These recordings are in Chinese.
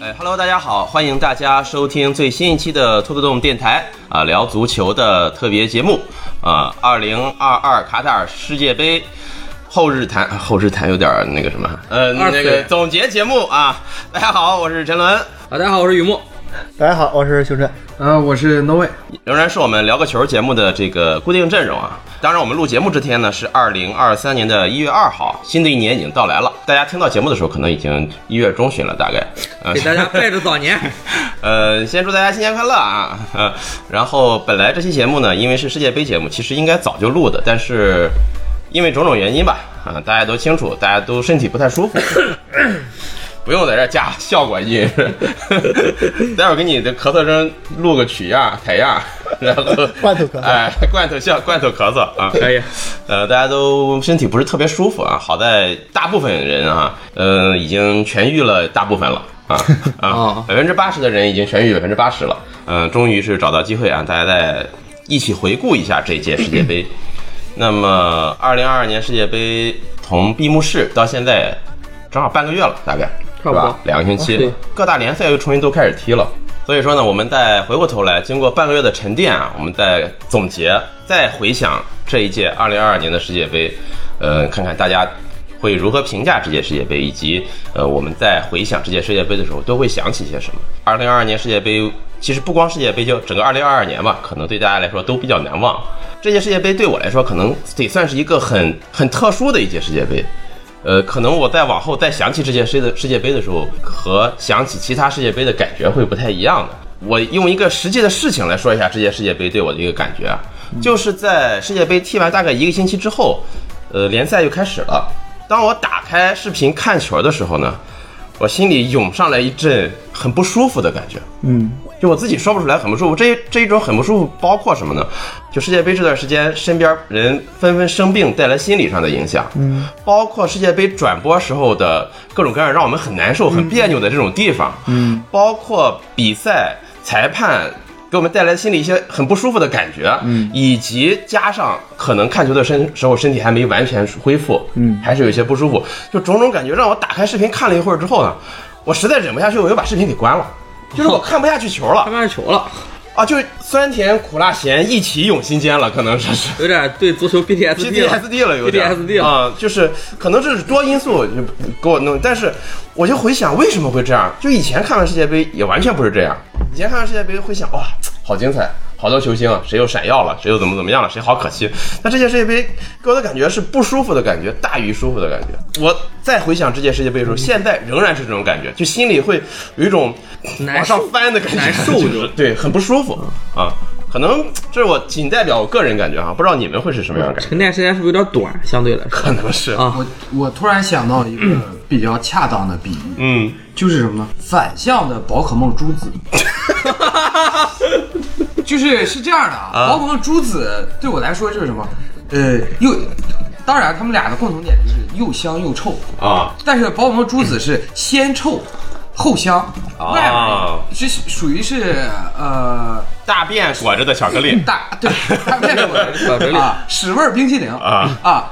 哎，Hello，大家好，欢迎大家收听最新一期的兔子洞电台啊，聊足球的特别节目啊，二零二二卡塔尔世界杯。后日谈，啊后日谈有点儿那个什么，呃，那个总结节目啊。大家好，我是陈伦，大家好，我是雨木。大家好，我是熊振。呃，我是 No Way，仍然是我们聊个球节目的这个固定阵容啊。当然，我们录节目这天呢是二零二三年的一月二号，新的一年已经到来了。大家听到节目的时候，可能已经一月中旬了，大概。呃给大家拜个早年。呃，先祝大家新年快乐啊！呃，然后本来这期节目呢，因为是世界杯节目，其实应该早就录的，但是因为种种原因吧，啊，大家都清楚，大家都身体不太舒服，不用在这儿加效果音，待会儿给你的咳嗽声录个曲样、采样，然后罐头咳嗽。哎，罐头笑，罐头咳嗽啊，可以，呃，大家都身体不是特别舒服啊，好在大部分人啊，呃，已经痊愈了大部分了啊啊 哦，百分之八十的人已经痊愈百分之八十了，嗯、终于是找到机会啊，大家再一起回顾一下这届世界杯。那么，二零二二年世界杯从闭幕式到现在，正好半个月了，大概是吧？两个星期，对各大联赛又重新都开始踢了。所以说呢，我们再回过头来，经过半个月的沉淀啊，我们再总结，再回想这一届二零二二年的世界杯，呃，看看大家会如何评价这届世界杯，以及呃，我们在回想这届世界杯的时候都会想起些什么。二零二二年世界杯，其实不光世界杯，就整个二零二二年吧，可能对大家来说都比较难忘。这届世界杯对我来说，可能得算是一个很很特殊的一届世界杯。呃，可能我再往后再想起这届世的世界杯的时候，和想起其他世界杯的感觉会不太一样的。我用一个实际的事情来说一下这届世界杯对我的一个感觉啊，就是在世界杯踢完大概一个星期之后，呃，联赛又开始了。当我打开视频看球的时候呢，我心里涌上来一阵很不舒服的感觉。嗯，就我自己说不出来，很不舒服。这一这一种很不舒服包括什么呢？就世界杯这段时间，身边人纷纷生病，带来心理上的影响。嗯，包括世界杯转播时候的各种各样让我们很难受、很别扭的这种地方。嗯，包括比赛裁判。给我们带来心里一些很不舒服的感觉，嗯，以及加上可能看球的身时候身体还没完全恢复，嗯，还是有一些不舒服，就种种感觉让我打开视频看了一会儿之后呢，我实在忍不下去，我又把视频给关了，就是我看不下去球了。看，不下去球了，啊，就是酸甜苦辣咸一起涌心间了，可能说是。有点对足球 PTSD 了。PTSD 了，有点。PTSD 了。啊，就是可能这是多因素就给我弄，但是我就回想为什么会这样，就以前看完世界杯也完全不是这样，以前看完世界杯会想哇，好精彩，好多球星啊，谁又闪耀了，谁又怎么怎么样了，谁好可惜。那这届世界杯给我的感觉是不舒服的感觉大于舒服的感觉。我再回想这届世界杯的时候，现在仍然是这种感觉，就心里会有一种往上翻的感觉，难受就就是对，很不舒服啊。可能这是我仅代表我个人感觉哈，不知道你们会是什么样的感觉？沉淀时间是不是有点短？相对来说可能是啊，我我突然想到一个比较恰当的比喻，嗯，就是什么呢？反向的宝可梦珠子，就是是这样的啊。宝可梦珠子对我来说就是什么？呃，又当然他们俩的共同点就是又香又臭，啊但是宝可梦珠子是先臭后香，啊外面是属于是呃大便裹着的巧克力大对，大便裹着的巧克力啊，屎味冰淇淋啊啊。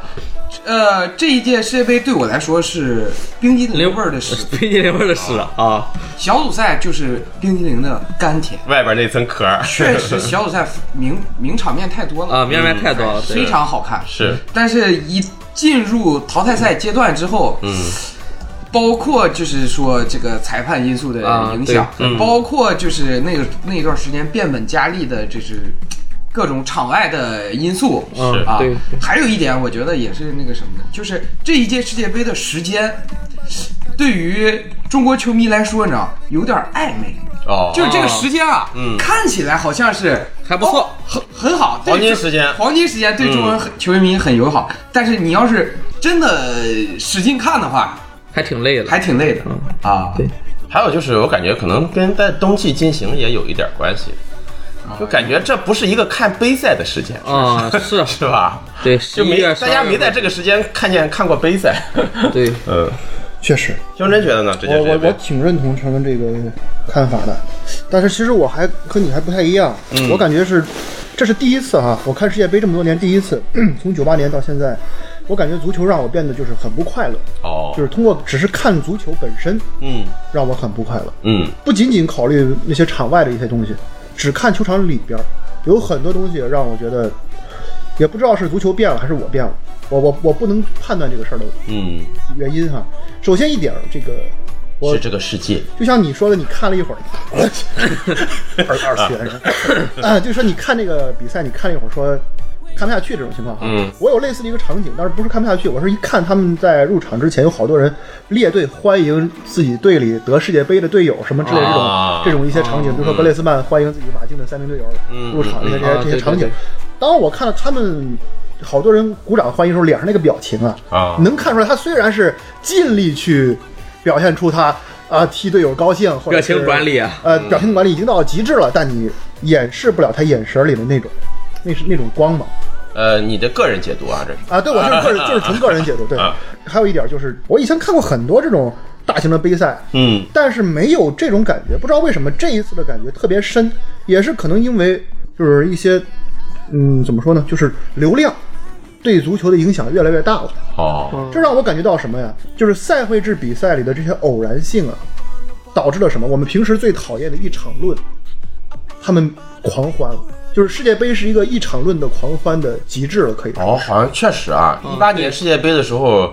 呃，这一届世界杯对我来说是冰激凌味儿的屎，冰激凌味儿的屎啊，小组赛就是冰激凌的甘甜。外边那层壳儿，确实，小组赛名名场面太多了。啊，名场面太多了，对。非常好看。是，但是一进入淘汰赛阶段之后，嗯，包括就是说这个裁判因素的啊影响，包括就是那个那一段时间变本加厉的，就是各种场外的因素是啊。还有一点，我觉得也是那个什么的，就是这一届世界杯的时间，对于中国球迷来说呢，有点暧昧。哦，就是这个时间啊，嗯看起来好像是还不错哦很很好，黄金时间黄金时间对中国球迷很友好。但是你要是真的使劲看的话，还挺累的，还挺累的啊。对还有就是我感觉可能跟在冬季进行也有一点关系。就感觉这不是一个看杯赛的时间，啊，是是吧？对，就没大家没在这个时间看见看过杯赛。对，嗯，确实，胸针觉得呢？我我我挺认同陈文这个看法的，但是其实我还和你还不太一样，嗯。我感觉是这是第一次哈，我看世界杯这么多年第一次，从九八年到现在，我感觉足球让我变得就是很不快乐，哦，就是通过只是看足球本身嗯。让我很不快乐，嗯。不仅仅考虑那些场外的一些东西，只看球场里边儿，有很多东西让我觉得，也不知道是足球变了还是我变了，我我我不能判断这个事儿的嗯，原因哈。首先一点儿，这个我是这个世界。就像你说的，你看了一会儿，二二次元人啊，就说你看这个比赛，你看了一会儿说。看不下去这种情况哈，嗯。我有类似的一个场景，但是不是看不下去，我是一看他们在入场之前有好多人列队欢迎自己队里得世界杯的队友什么之类这种、啊。这种一些场景，比如说格列斯曼欢迎自己马竞的三名队友嗯入场这些这些这些场景。对。当我看到他们好多人鼓掌欢迎的时候，脸上那个表情啊，啊。能看出来他虽然是尽力去表现出他啊替队友高兴，或者表情是管理啊。呃，表情管理已经到极致了，但你掩饰不了他眼神里的那种，那是那种光芒呃，你的个人解读啊，这是啊！对我就是个人，就是纯个人解读。对 啊，还有一点就是，我以前看过很多这种大型的杯赛，嗯但是没有这种感觉，不知道为什么这一次的感觉特别深，也是可能因为就是一些，嗯，怎么说呢，就是流量对足球的影响越来越大了。哦，这让我感觉到什么呀？就是赛会制比赛里的这些偶然性啊，导致了什么？我们平时最讨厌的一场论，他们狂欢了。就是世界杯是一个一场论的狂欢的极致了，可以说。哦，好像确实啊，一八年世界杯的时候，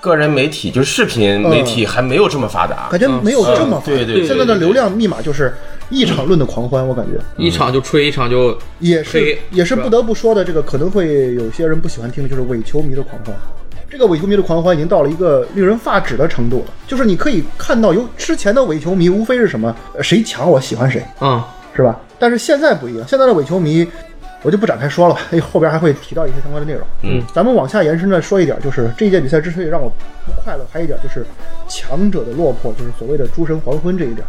个人媒体就是视频媒体还没有这么发达感。觉没有这么发达、嗯对对对现在的流量密码就是一场论的狂欢，我感觉一场就吹，一场就也是也是不得不说的。这个可能会有些人不喜欢听的，就是伪球迷的狂欢。这个伪球迷的狂欢已经到了一个令人发指的程度了，就是你可以看到，有之前的伪球迷无非是什么，呃谁强我喜欢谁，啊，是吧？但是现在不一样，现在的伪球迷，我就不展开说了吧，因为后边还会提到一些相关的内容。嗯，咱们往下延伸的说一点，就是这一届比赛之所以让我不快乐，还有一点就是强者的落魄，就是所谓的诸神黄昏这一点，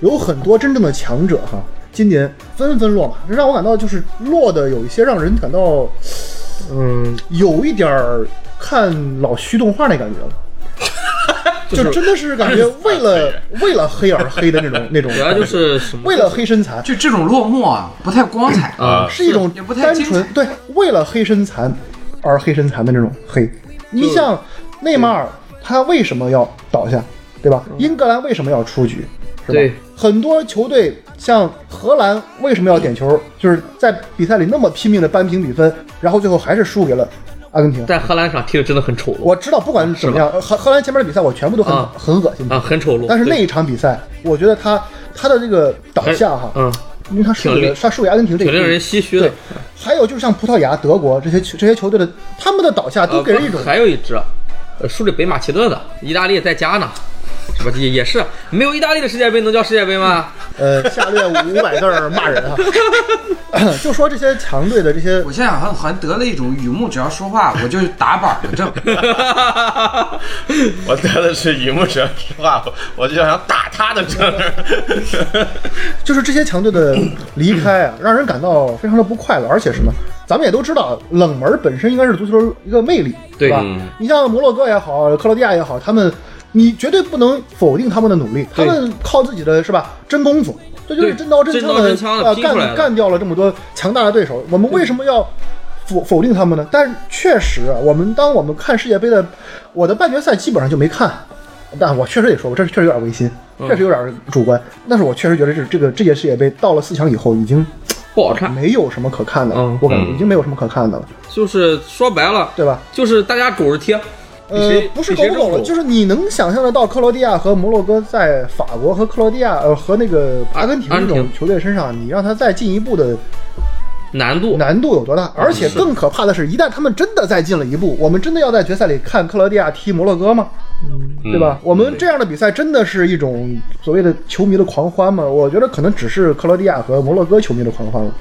有很多真正的强者哈，今年纷纷落马，这让我感到就是落的有一些让人感到，嗯，有一点儿看老徐动画那感觉了。就真的是感觉为了为了黑而黑的那种 那种感觉，主要就是什么为了黑身残，就这种落寞啊，不太光彩。啊，是一种也不太单纯对为了黑身残而黑身残的那种黑。你像内马尔，他为什么要倒下，对吧？英格兰为什么要出局，是吧？很多球队像荷兰为什么要点球，就是在比赛里那么拼命的扳平比分，然后最后还是输给了阿根廷。在荷兰场踢的真的很丑陋我知道，不管怎么样，荷荷兰前面的比赛我全部都很、啊很恶心啊，很丑陋。但是那一场比赛，我觉得他他的这个倒下哈，嗯，因为他输给了他输给阿根廷这个挺令人唏嘘的对。，还有就是像葡萄牙、德国这些球这些球队的，他们的倒下都呃给人一种不还有一支，呃，输给北马其顿的，意大利在家呢，是吧？也也是没有意大利的世界杯能叫世界杯吗？呃下略五百字儿骂人啊，就说这些强队的这些我现在好像好像得了一种雨木，只要说话我就打板的症。我得的是雨木只要说话，我就想 打他的症。就是这些强队的离开啊，让人感到非常的不快乐，而且什么，咱们也都知道，冷门本身应该是足球一个魅力，对吧嗯？你像摩洛哥也好，克罗地亚也好，他们你绝对不能否定他们的努力，他们靠自己的是吧真功夫，这就是真刀真枪的干干掉了这么多强大的对手。我们为什么要否否定他们呢？但是确实啊，我们当我们看世界杯的，我的半决赛基本上就没看。但我确实也说，过这确实有点违心，嗯确实有点主观。但是我确实觉得这这个这届世界杯到了四强以后，已经不好看，没有什么可看的了嗯，我感觉嗯已经没有什么可看的了，就是说白了，对吧？就是大家狗着踢。比呃，不是比谁够不够了，就是你能想象得到克罗地亚和摩洛哥在法国和克罗地亚呃和那个阿根廷这种球队身上，你让他再进一步的难度难度有多大？而且更可怕的是，一旦他们真的再进了一步，我们真的要在决赛里看克罗地亚踢摩洛哥吗？对吧？我们这样的比赛真的是一种所谓的球迷的狂欢吗？我觉得可能只是克罗地亚和摩洛哥球迷的狂欢了。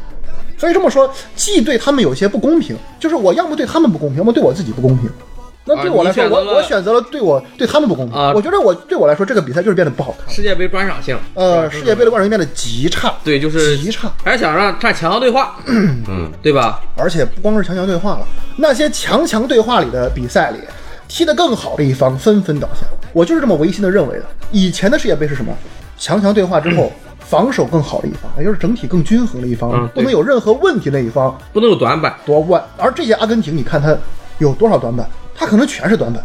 所以这么说，既对他们有些不公平，就是我要么对他们不公平，要么对我自己不公平。那对我来说，我我选择了对我对他们不公平。啊我觉得我对我来说，这个比赛就是变得不好看。世界杯观赏性，呃，世界杯的观赏性变得极差，对，就是极差。还是想让看强强对话，嗯，对吧？而且不光是强强对话了，那些强强对话里的比赛里，踢得更好的一方纷纷倒下。我就是这么违心的认为的。以前的世界杯是什么？强强对话之后，防守更好的一方，也就是整体更均衡的一方，嗯不能有任何问题的一方不能有短板。夺冠。而这些阿根廷，你看他有多少短板？他可能全是短板。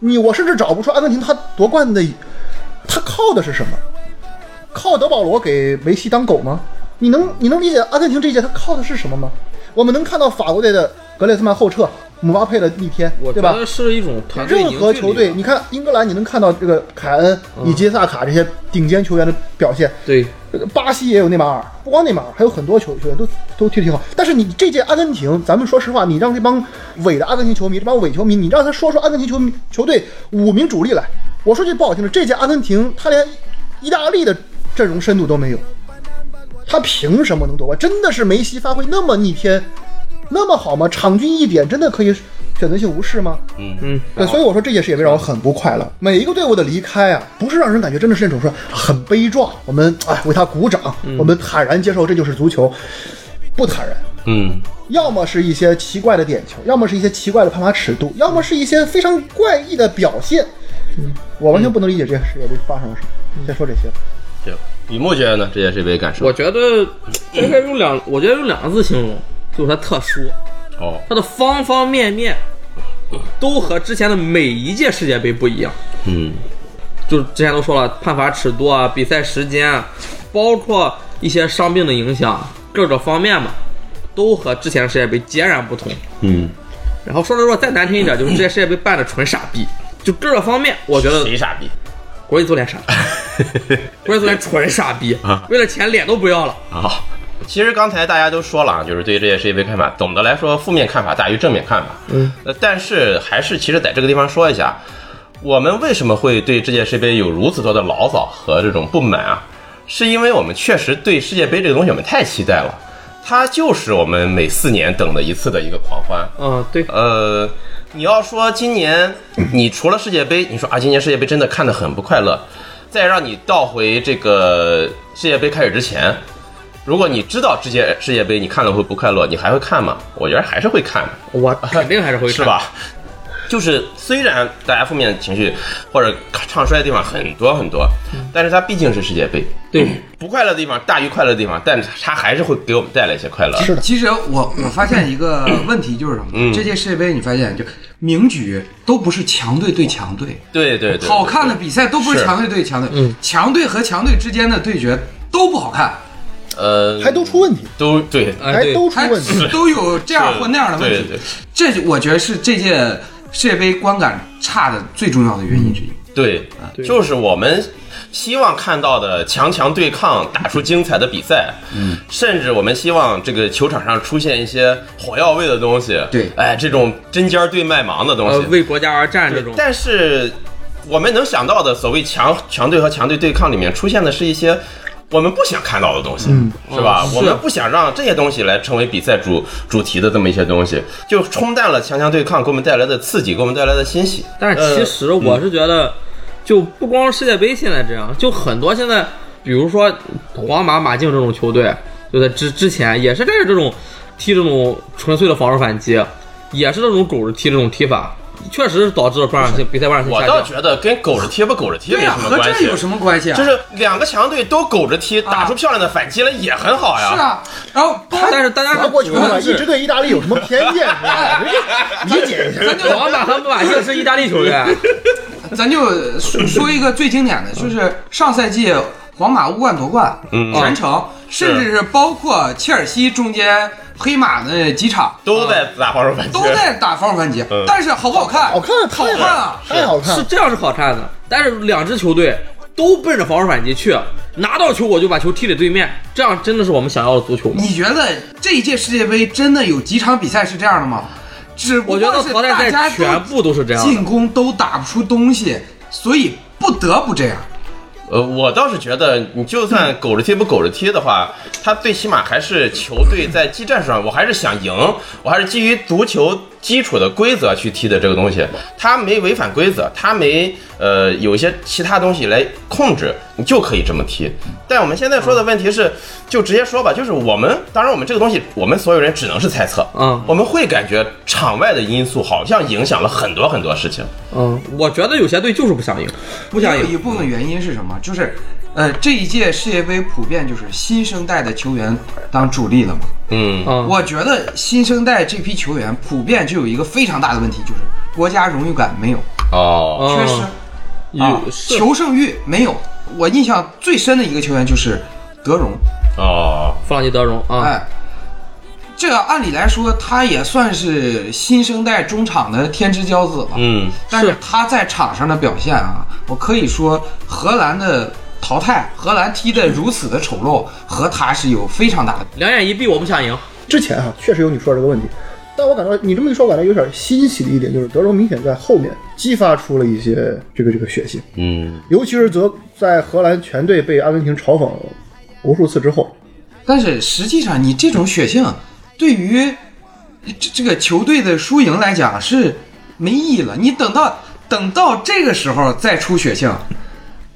你我甚至找不出阿根廷他夺冠的，他靠的是什么？靠德保罗给梅西当狗吗？你能你能理解阿根廷这一届他靠的是什么吗？我们能看到法国队的格列兹曼后撤，姆巴佩的逆天，对吧？我觉得是一种团队任何球队，你看英格兰，你能看到这个凯恩以及萨卡这些顶尖球员的表现。对，这个巴西也有内马尔，不光内马尔，还有很多球球员都都踢得挺好。但是你这届阿根廷，咱们说实话，你让这帮伪的阿根廷球迷，这帮伪球迷，你让他说出阿根廷球球队五名主力来，我说句不好听的，这届阿根廷他连意大利的阵容深度都没有，他凭什么能夺冠？真的是梅西发挥那么逆天，那么好吗？场均一点真的可以选择性无视吗？嗯，对，所以我说这届世界杯让我很不快乐。每一个队伍的离开啊，不是让人感觉真的是那种说很悲壮，我们哎为他鼓掌，我们坦然接受这就是足球，不坦然。嗯，要么是一些奇怪的点球，要么是一些奇怪的判罚尺度，要么是一些非常怪异的表现。嗯我完全不能理解这届世界杯发生了什么。先说这些，行。雨木觉得呢？这届世界杯感受？我觉得应该用两，我觉得用两个字形容，就是它特殊，哦，它的方方面面都和之前的每一届世界杯不一样。嗯，就是之前都说了，判罚尺度啊，比赛时间啊，包括一些伤病的影响，各个方面嘛，都和之前的世界杯截然不同。嗯，然后说的说再难听一点，就是这届世界杯办的纯傻逼，就各个方面，我觉得谁傻逼？国际足联傻逼，国际足联纯傻逼啊，为了钱脸都不要了。啊，其实刚才大家都说了啊，就是对于这届世界杯看法，总的来说负面看法大于正面看法。嗯，呃，但是还是其实在这个地方说一下，我们为什么会对这届世界杯有如此多的牢骚和这种不满啊？是因为我们确实对世界杯这个东西我们太期待了，它就是我们每四年等的一次的一个狂欢。嗯，对，呃，你要说今年你除了世界杯，你说啊，今年世界杯真的看得很不快乐。再让你倒回这个世界杯开始之前，如果你知道这届世界杯你看了会不快乐，你还会看吗？我觉得还是会看的，我 肯定还是会看？是吧？就是虽然大家负面情绪或者唱衰的地方很多很多，但是它毕竟是世界杯，对，不快乐的地方大于快乐的地方，但它还是会给我们带来一些快乐。是的，其实我我发现一个问题就是什么？嗯这届世界杯你发现就名局都不是强队对强队，对对对，好看的比赛都不是是强队对强队，嗯强队和强队之间的对决都不好看，呃还都出问题，都对，哎，还都出问题。都有这样或那样的问题。对对这就我觉得是这届世界杯观感差的最重要的原因之一。对，就是我们希望看到的强强对抗，打出精彩的比赛。嗯，甚至我们希望这个球场上出现一些火药味的东西。对哎，这种针尖对麦芒的东呃，西。为国家而战这种，但是我们能想到的所谓强强队和强队对抗里面出现的是一些。我们不想看到的东西，是吧？我们不想让这些东西来成为比赛主主题的这么一些东西，就冲淡了强强对抗给我们带来的刺激，给我们带来的欣喜。但是其实我是觉得，就不光世界杯现在这样，就很多现在，比如说皇马、马竞这种球队，就在之之前也是带着这种踢这种纯粹的防守反击，也是这种狗着踢这种踢法，确实是导致了观赏性比赛巴尔我。倒觉得跟狗着踢不狗着踢没对呀、什么关系，和这有什么关系啊？就是两个强队都狗着踢，打出漂亮的反击来也很好呀。是啊，然后包但是大家一直对意大利有什么偏见？是吧 理解一下。咱就皇马和马竞是意大利球员，咱就说说一个最经典的，就是上赛季皇马欧冠夺冠，嗯全程，甚至是包括切尔西中间黑马的几场都在打防守反击，都在打防守反击嗯，但是好不好看？好看，好太看啊！太好看了。是这样是好看的。但是两支球队都奔着防守反击去，拿到球我就把球踢给对面，这样真的是我们想要的足球吗？你觉得这一届世界杯真的有几场比赛是这样的吗？只不我觉过是得淘汰大家赛全部都是这样进攻都打不出东西，所以不得不这样。呃，我倒是觉得，你就算苟着踢不苟着踢的话，他最起码还是球队在技战术上，我还是想赢，我还是基于足球基础的规则去踢的这个东西，他没违反规则，他没呃有一些其他东西来控制，你就可以这么踢。但我们现在说的问题是，就直接说吧，就是我们当然我们这个东西，我们所有人只能是猜测，嗯我们会感觉场外的因素好像影响了很多很多事情。嗯，我觉得有些队就是不想赢，不想有赢。一部分原因是什么？就是，呃，这一届世界杯普遍就是新生代的球员当主力了嘛。嗯，嗯，我觉得新生代这批球员普遍就有一个非常大的问题，就是国家荣誉感没有，哦，缺失有啊，求胜欲没有。我印象最深的一个球员就是德容，哦，弗朗基德容啊，哎，这个按理来说他也算是新生代中场的天之骄子了，嗯，但是是。他在场上的表现啊，我可以说荷兰的淘汰，荷兰踢得如此的丑陋，和他是有非常大的。两眼一闭，我不想赢。之前啊、确实有你说的这个问题，但我感到你这么一说，我感觉有点欣喜的一点就是德容明显在后面激发出了一些这个这个血性，嗯，尤其是则在荷兰全队被阿根廷嘲讽无数次之后，但是实际上，你这种血性对于这这个球队的输赢来讲是没意义了。你等到等到这个时候再出血性，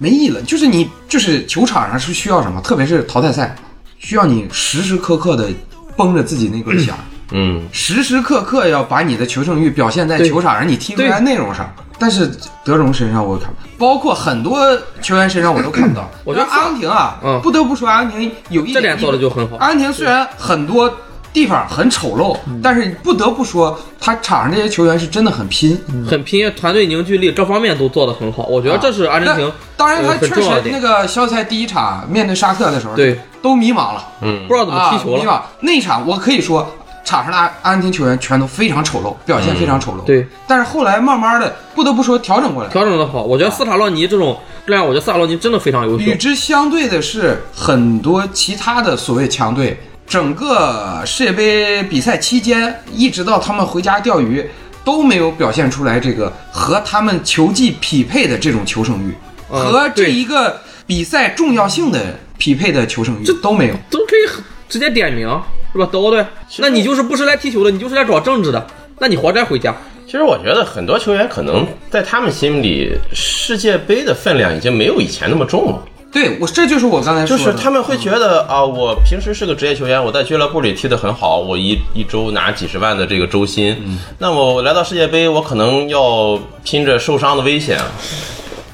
没意义了。就是你就是球场上是需要什么，特别是淘汰赛，需要你时时刻刻的绷着自己那根弦儿。嗯，时时刻刻要把你的求胜欲表现在球场上你踢出来的内容上。但是德容身上我看不到，包括很多球员身上我都看不到。我觉得阿根廷啊，嗯不得不说阿根廷有一这点做的就很好阿根廷虽然很多地方很丑陋，嗯但是不得不说他场上这些球员是真的很拼。很拼，团队凝聚力这方面都做得很好。我觉得这是阿根廷那当然，他确实那个小赛第一场面对沙特的时候，对，都迷茫了。不知道怎么踢球了。啊、迷茫那一场我可以说，场上的阿阿根廷球员全都非常丑陋，表现非常丑陋。对，但是后来慢慢的，不得不说调整过来。调整的好，我觉得斯塔洛尼这种这样，我觉得斯塔洛尼真的非常优秀与。之相对的是，很多其他的所谓强队，整个世界杯比赛期间，一直到他们回家钓鱼，都没有表现出来这个和他们球技匹配的这种求胜欲，嗯和这一个比赛重要性的匹配的求胜欲这都没有。都可以直接点名，是吧？都对？那你就是不是来踢球的，你就是来找政治的，那你活该回家。其实我觉得很多球员可能在他们心里，世界杯的分量已经没有以前那么重了。对我，这就是我刚才说的，就是他们会觉得啊，我平时是个职业球员，我在俱乐部里踢得很好，我一一周拿几十万的这个周薪，那么我来到世界杯，我可能要拼着受伤的危险，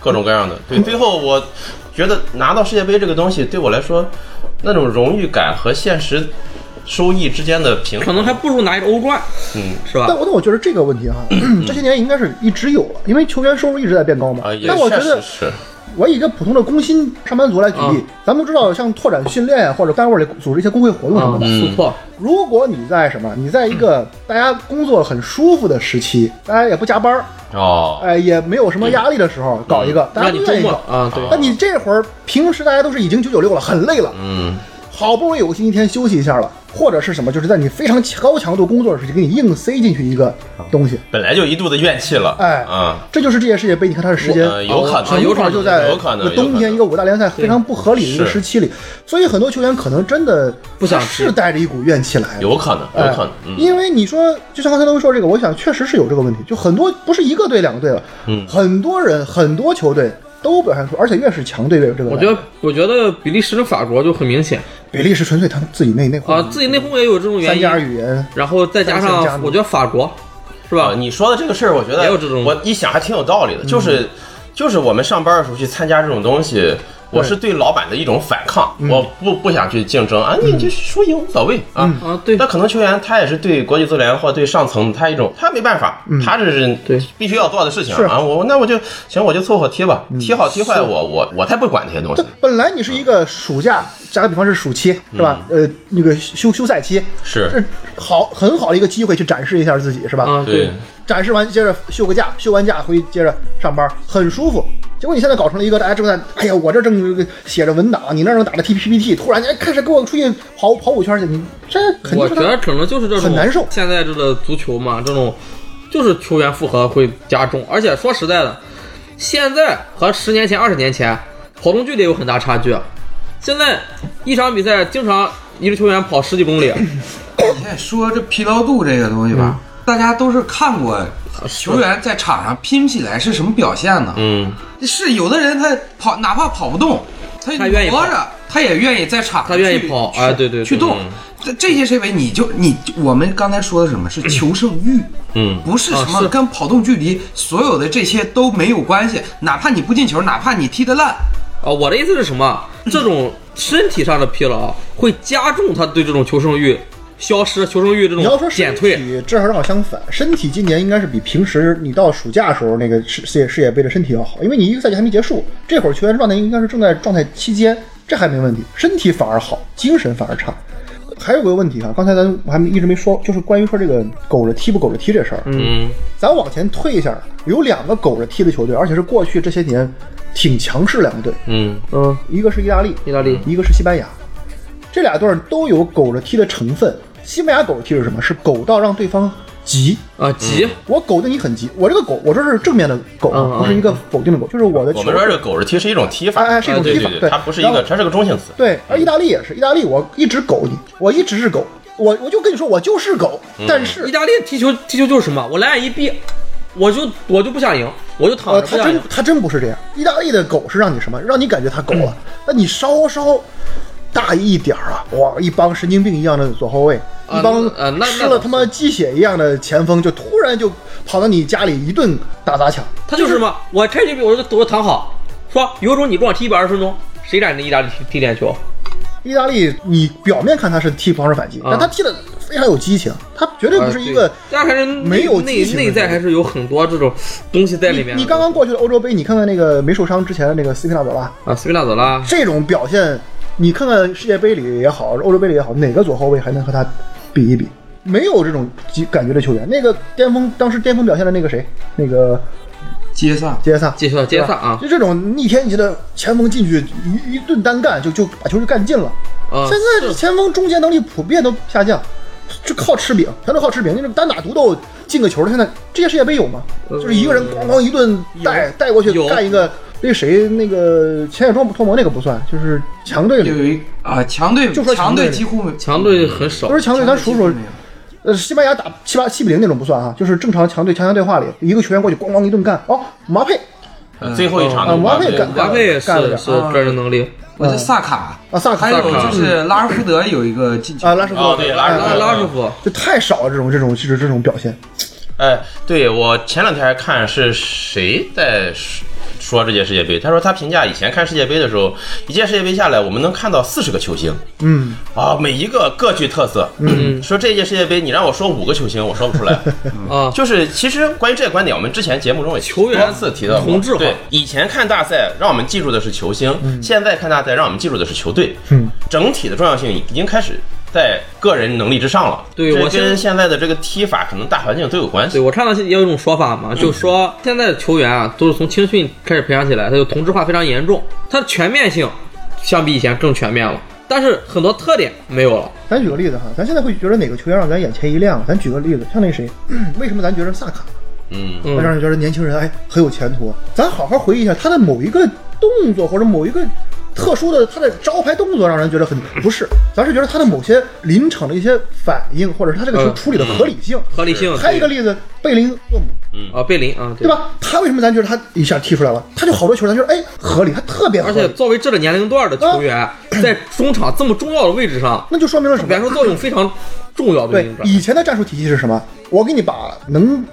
各种各样的。对，最后我觉得拿到世界杯这个东西对我来说，那种荣誉感和现实收益之间的平衡，可能还不如拿一个欧冠，嗯是吧但？我但我觉得这个问题哈、这些年应该是一直有了，因为球员收入一直在变高嘛。啊，也但我觉得确实是。我以一个普通的工薪上班族来举例，啊。咱们都知道，像拓展训练啊，或者单位里组织一些工会活动什啊么的。，苏破，如果你在什么，你在一个大家工作很舒服的时期，大家也不加班儿，哦，哎，也没有什么压力的时候，搞一个，大家让你周末都愿意搞。啊，对，那你这会儿平时大家都是已经九九六了，很累了，嗯，好不容易有个星期天休息一下了，或者是什么，就是在你非常高强度工作的时期，给你硬塞进去一个东西，本来就一肚子怨气了，哎嗯，这就是这届世界杯，你看它的时间呃，有可能，有可能就在冬天一个五大联赛非常不合理的一个时期里，所以很多球员可能真的不想是带着一股怨气来。有可能，有哎可能，嗯，因为你说，就像刚才他们说这个，我想确实是有这个问题，就很多不是一个队两个队了，嗯。很多人很多球队都表现出，而且越是强队越有这个。我觉得，我觉得比利时跟法国就很明显比利时纯粹他们自己内内讧啊，自己内讧也有这种原三家因，语言，然后再加上我觉得法国是啊，吧？你说的这个事儿，我觉得也有这种我一想还挺有道理的，就是就是我们上班的时候去参加这种东西。我是对老板的一种反抗，我不不想去竞争啊，你就输赢无所谓啊。啊，对那，可能球员他也是对国际足联或对上层他一种，他没办法，他这是对必须要做的事情啊。我那我就行，我就凑合踢吧，踢好踢坏我我我才不管这些东西。本来你是一个暑假，打个比方是暑期，是吧？呃，那个休休赛期，是好很好的一个机会去展示一下自己，是吧？啊，对，展示完接着休个假，休完假回去接着上班，很舒服。结果你现在搞成了一个大家正在，哎呀，我这正写着文档，你那正打着 T P P T，突然间开始给我出去跑跑五圈去，你这肯定是我觉得可能就是这种很难受。现在这个足球嘛，这种就是球员负荷会加重，而且说实在的，现在和十年前、二十年前跑动距离有很大差距。现在一场比赛经常一个球员跑十几公里，你现在说这疲劳度这个东西吧，大家都是看过球员在场上拼起来是什么表现呢？嗯，是有的人他跑，哪怕跑不动，他他愿意跑活着，他也愿意在场上他愿意跑哎对对对去动嗯。这这些是因为你就你我们刚才说的什么是求胜欲，嗯不是什么跟跑动距离所有的这些都没有关系。哪怕你不进球，哪怕你踢得烂，啊，我的意思是什么？这种身体上的疲劳会加重他对这种求胜欲消失、求生欲这你要说减退。体，正好正好相反，身体今年应该是比平时你到暑假时候那个世世界世界杯的身体要好，因为你一个赛季还没结束，这会儿球员状态应该是正在状态期间，这还没问题，身体反而好，精神反而差。还有个问题哈，刚才咱我还一直没说，就是关于说这个苟着踢不苟着踢这事儿。嗯，咱往前推一下，有两个苟着踢的球队，而且是过去这些年挺强势两个队，嗯，嗯，一个是意大利，意大利一个是西班牙，这俩队都有苟着踢的成分。西班牙狗的踢是什么？是狗到让对方急。啊，急，我狗的你很急，我这个狗，我说是正面的苟，嗯嗯不是一个否定的狗，就是我的球。我们说这个狗是踢是一种踢法，哎哎是一种踢法啊对它不是一个，它是个中性词。对，而意大利也是，意大利我一直狗你，我一直是狗，我我就跟你说我就是狗，但是意大利踢球踢球就是什么？我蓝眼一闭，我就我就不想赢，我就躺呃，着。他真他真不是这样。意大利的狗是让你什么？让你感觉他狗了。那你稍稍大一点儿啊，哇，一帮神经病一样的左后卫，啊一帮呃吃了他妈鸡血一样的前锋，就突然就跑到你家里一顿打砸抢。他就是什么？我开局比我就我就躺好，说有种你给我踢一百二十分钟，谁敢跟意大利踢踢点球？意大利，你表面看他是踢防守反击，啊但他踢的非常有激情，他绝对不是一个。但还是没有内内在还是有很多这种东西在里面。你你刚刚过去的欧洲杯，你看看那个没受伤之前的那个斯皮纳佐拉，啊，斯皮纳佐拉这种表现，你看看世界杯里也好，欧洲杯里也好，哪个左后卫还能和他比一比？没有这种激感觉的球员。那个巅峰，当时巅峰表现的那个谁，那个杰萨杰萨，杰萨，杰萨啊就这种逆天级的前锋进去一一顿单干，就就把球就干进了。啊！现在这前锋终结能力普遍都下降，就靠吃饼，全都靠吃饼。那种单打独斗进个球的，现在这些世界杯有吗？就是一个人咣咣一顿带带过去干一个。那谁，那个前野托托摩那个不算，就是强队里，有一啊强队就说强强队队几乎强队很少不是强队，咱数数呃，西班牙打七八七比零那种不算啊，就是正常强队强强对话里，一个球员过去咣咣一顿干。哦，姆巴佩呃最后一场啊姆巴佩干姆巴佩是干了点是个人能力，我这萨卡，啊，萨卡还有就是拉什福德有一个进球啊，拉什福德哦对拉什拉什福德就太少了，这种这种就是这种表现。哎，对我前两天还看是谁在说这届世界杯，他说他评价以前看世界杯的时候，一届世界杯下来，我们能看到四十个球星。嗯，啊，每一个各具特色。嗯，说这届世界杯，你让我说五个球星，我说不出来。啊，就是其实关于这个观点，我们之前节目中也球员多次提到对，以前看大赛让我们记住的是球星，现在看大赛让我们记住的是球队。嗯，整体的重要性已经开始在个人能力之上了。对我跟现在的这个踢法可能大环境都有关系对。我看到也有一种说法嘛，就说现在的球员啊，都是从青训开始培养起来，他就同质化非常严重，他的全面性相比以前更全面了，但是很多特点没有了。咱举个例子哈，咱现在会觉得哪个球员让咱眼前一亮？咱举个例子，像那谁，为什么咱觉得萨卡嗯，嗯让人觉得年轻人哎很有前途？咱好好回忆一下他的某一个动作或者某一个特殊的他的招牌动作，让人觉得很不是，咱是觉得他的某些临场的一些反应，或者是他这个球嗯处理的合理性。合理性。还有一个例子，贝林厄姆，啊，贝林啊，对？吧？他为什么咱觉得他一下踢出来了？他就好多球，咱觉得哎合理，他特别合理，而且作为这个年龄段的球员，在中场这么重要的位置上，那就说明了什么？感受作用非常重要的对。以前的战术体系是什么？我给你把能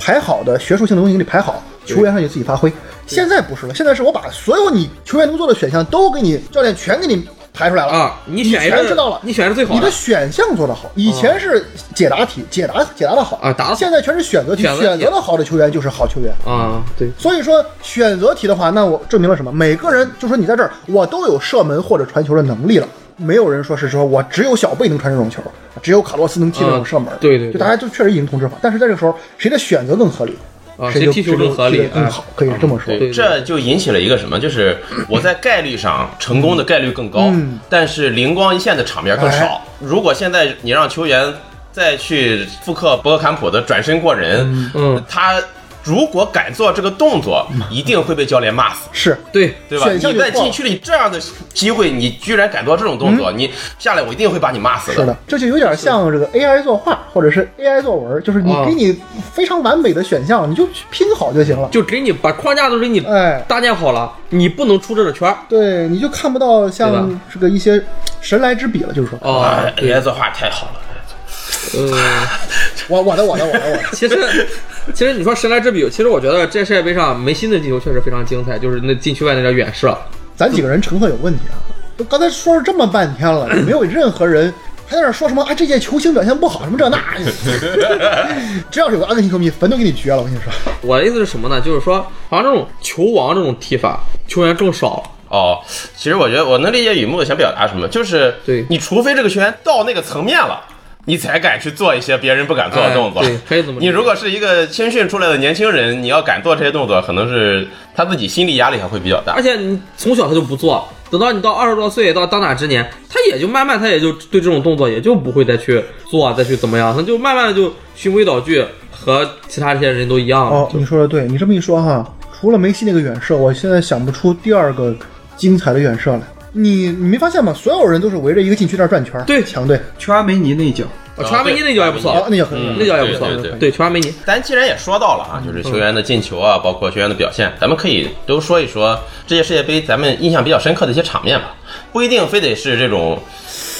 排好的学术性的东西给你排好，球员上你自己发挥。现在不是了，现在是我把所有你球员能做的选项都给你，教练全给你排出来了啊，你你选一个全知道了，你选是最好你的选项做得好。以前是解答题，解答解答的好啊答现在全是选择题，选择的好的球员就是好球员。啊，对，所以说选择题的话，那我证明了什么？每个人就说你在这儿，我都有射门或者传球的能力了。没有人说是说我只有小贝能传这种球，只有卡洛斯能踢这种射门。嗯对对对就大家就确实已经同质化。但是在这个时候，谁的选择更合理，啊，谁踢球更合理谁就踢得更好，可以这么说。这就引起了一个什么？就是我在概率上成功的概率更高，嗯但是灵光一现的场面更少。如果现在你让球员再去复刻博格坎普的转身过人，嗯，他如果敢做这个动作，一定会被教练骂死。是。对。对吧？选项你在禁区里这样的机会，你居然敢做这种动作，你下来我一定会把你骂死是的，这就有点像这个 AI 作画或者是 AI 作文，就是你啊。给你非常完美的选项，你就去拼好就行了。就给你把框架都给你哎，搭建好了，你不能出这个圈儿。对，你就看不到像这个一些神来之笔了，就是说，哦啊，AI 作画太好了。呃，我我的我的我的我的，其实，其实你说神来之笔，其实我觉得这世界杯上梅西的进球确实非常精彩，就是那禁区外那点远射。咱几个人成色有问题啊！都刚才说了这么半天了，没有任何人还在那说什么啊这届球星表现不好什么这那，只要是有个阿根廷球迷，坟都给你掘了。我跟你说，我的意思是什么呢？就是说，好像这种球王这种踢法，球员更少了。哦，其实我觉得我能理解雨木想表达什么，就是对你除非这个球员到那个层面了。你才敢去做一些别人不敢做的动作。哎对可以这么你如果是一个青训出来的年轻人，你要敢做这些动作，可能是他自己心理压力还会比较大而。且你从小他就不做，等到你到二十多岁到当打之年，他也就慢慢他也就对这种动作也就不会再去做，再去怎么样，他就慢慢的就循规蹈矩，和其他这些人都一样了。哦，你说的对，你这么一说哈，除了梅西那个远射，我现在想不出第二个精彩的远射来。你你没发现吗？所有人都是围着一个禁区那儿转圈儿。对强队，丘阿梅尼那一脚，哦乔阿梅尼那脚也不错，哦，那叫可以嗯。那脚也不错，对对对。对，乔阿梅尼。咱既然也说到了啊，就是球员的进球啊，包括球员的表现，咱们可以都说一说这届世界杯咱们印象比较深刻的一些场面吧，不一定非得是这种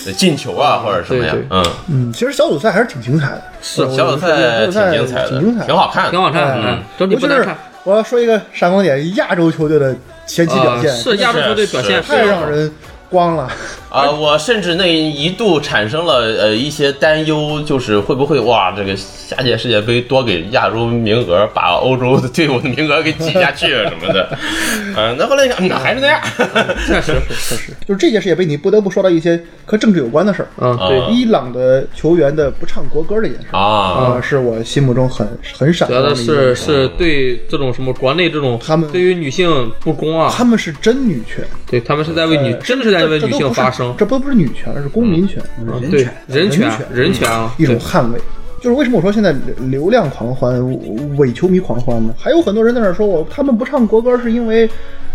呃进球啊或者什么呀对对，嗯，嗯，其实小组赛还是挺精彩的。是。小组赛挺精彩的，挺精彩，挺好看的，挺好看的，哎嗯，整体尤其是不难看。我要说一个闪光点，亚洲球队的前期表现、啊是亚洲球队表现太让人光了。啊，我甚至那一度产生了呃一些担忧，就是会不会哇，这个下届世界杯多给亚洲名额，把欧洲的队伍的名额给挤下去什么的。嗯、那后来一看，嗯，还是那样。确实，确实，就是这届世界杯，你不得不说到一些和政治有关的事儿。嗯，啊对，伊朗的球员的不唱国歌这件事儿啊，啊，是我心目中很很闪觉得是。是对这种什么国内这种他们对于女性不公啊，他们是真女权，对他们是在为女呃真的是在为女性发声，这都不是女权，这是公民权，对人权人权人权人权啊，一种捍卫。就是为什么我说现在流量狂欢、伪球迷狂欢呢？还有很多人在那说我他们不唱国歌是因为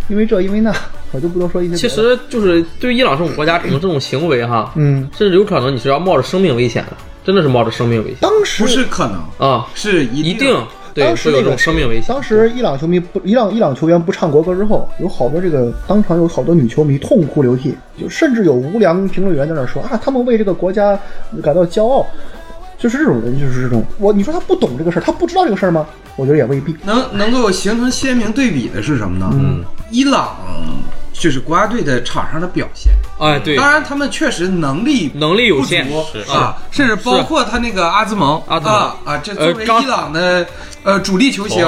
因为这因为那，我就不多说一些。其实就是对于伊朗这种国家可能这种行为哈，嗯，甚至有可能你是要冒着生命危险的，真的是冒着生命危险当时不是可能，啊，是一一定对当时那个会有这种生命危险。当时伊朗球迷不，伊朗伊朗球员不唱国歌之后，有好多这个当场有好多女球迷痛哭流涕，就甚至有无良评论员在那说啊，他们为这个国家感到骄傲。就是这种人，就是这种我，你说他不懂这个事儿，他不知道这个事儿吗？我觉得也未必。能能够形成鲜明对比的是什么呢？嗯，伊朗就是国家队的场上的表现，哎，对，当然他们确实能力能力有限不足是啊，甚至包括他那个阿兹蒙阿兹蒙啊啊，这作为伊朗的呃主力球星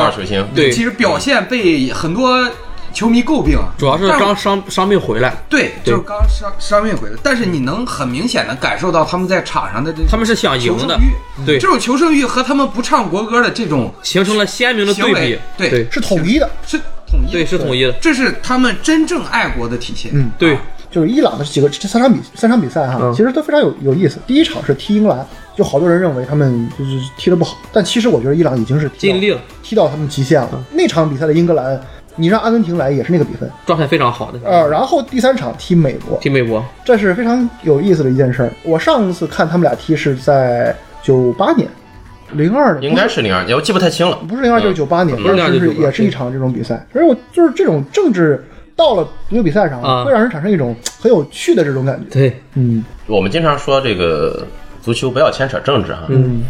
对其实表现被很多球迷诟病，主要是刚伤伤病回来，对，就是刚伤伤病回来，但是你能很明显的感受到他们在场上的这种他们是想赢的求胜欲，对这，种求胜欲和他们不唱国歌的这种形成了鲜明的对比行为，对对是统一的。是统一的，对是统一的，这是他们真正爱国的体现。嗯，对，就是伊朗的几个这三场比三场比赛哈，嗯其实都非常有有意思。第一场是踢英格兰，就好多人认为他们就是踢得不好，但其实我觉得伊朗已经是尽力了，踢到他们极限了。那场比赛的英格兰，你让阿根廷来也是那个比分。状态非常好的。呃，然后第三场踢美国，踢美国，这是非常有意思的一件事儿。我上次看他们俩踢是在九八年，零二年，应该是零二年，我记不太清了。不是零二就是九八年，不是02当时是就是也是一场这种比赛。所以我就是这种政治到了足球比赛上，啊。会让人产生一种很有趣的这种感觉。对，嗯。我们经常说这个足球不要牵扯政治哈，嗯。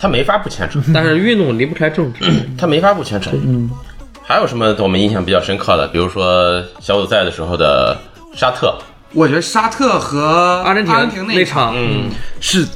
他没法不牵扯，但是运动离不开政治，他没法不牵扯。嗯，还有什么我们印象比较深刻的？比如说小组赛的时候的沙特，我觉得沙特和阿根廷阿根廷那场嗯，是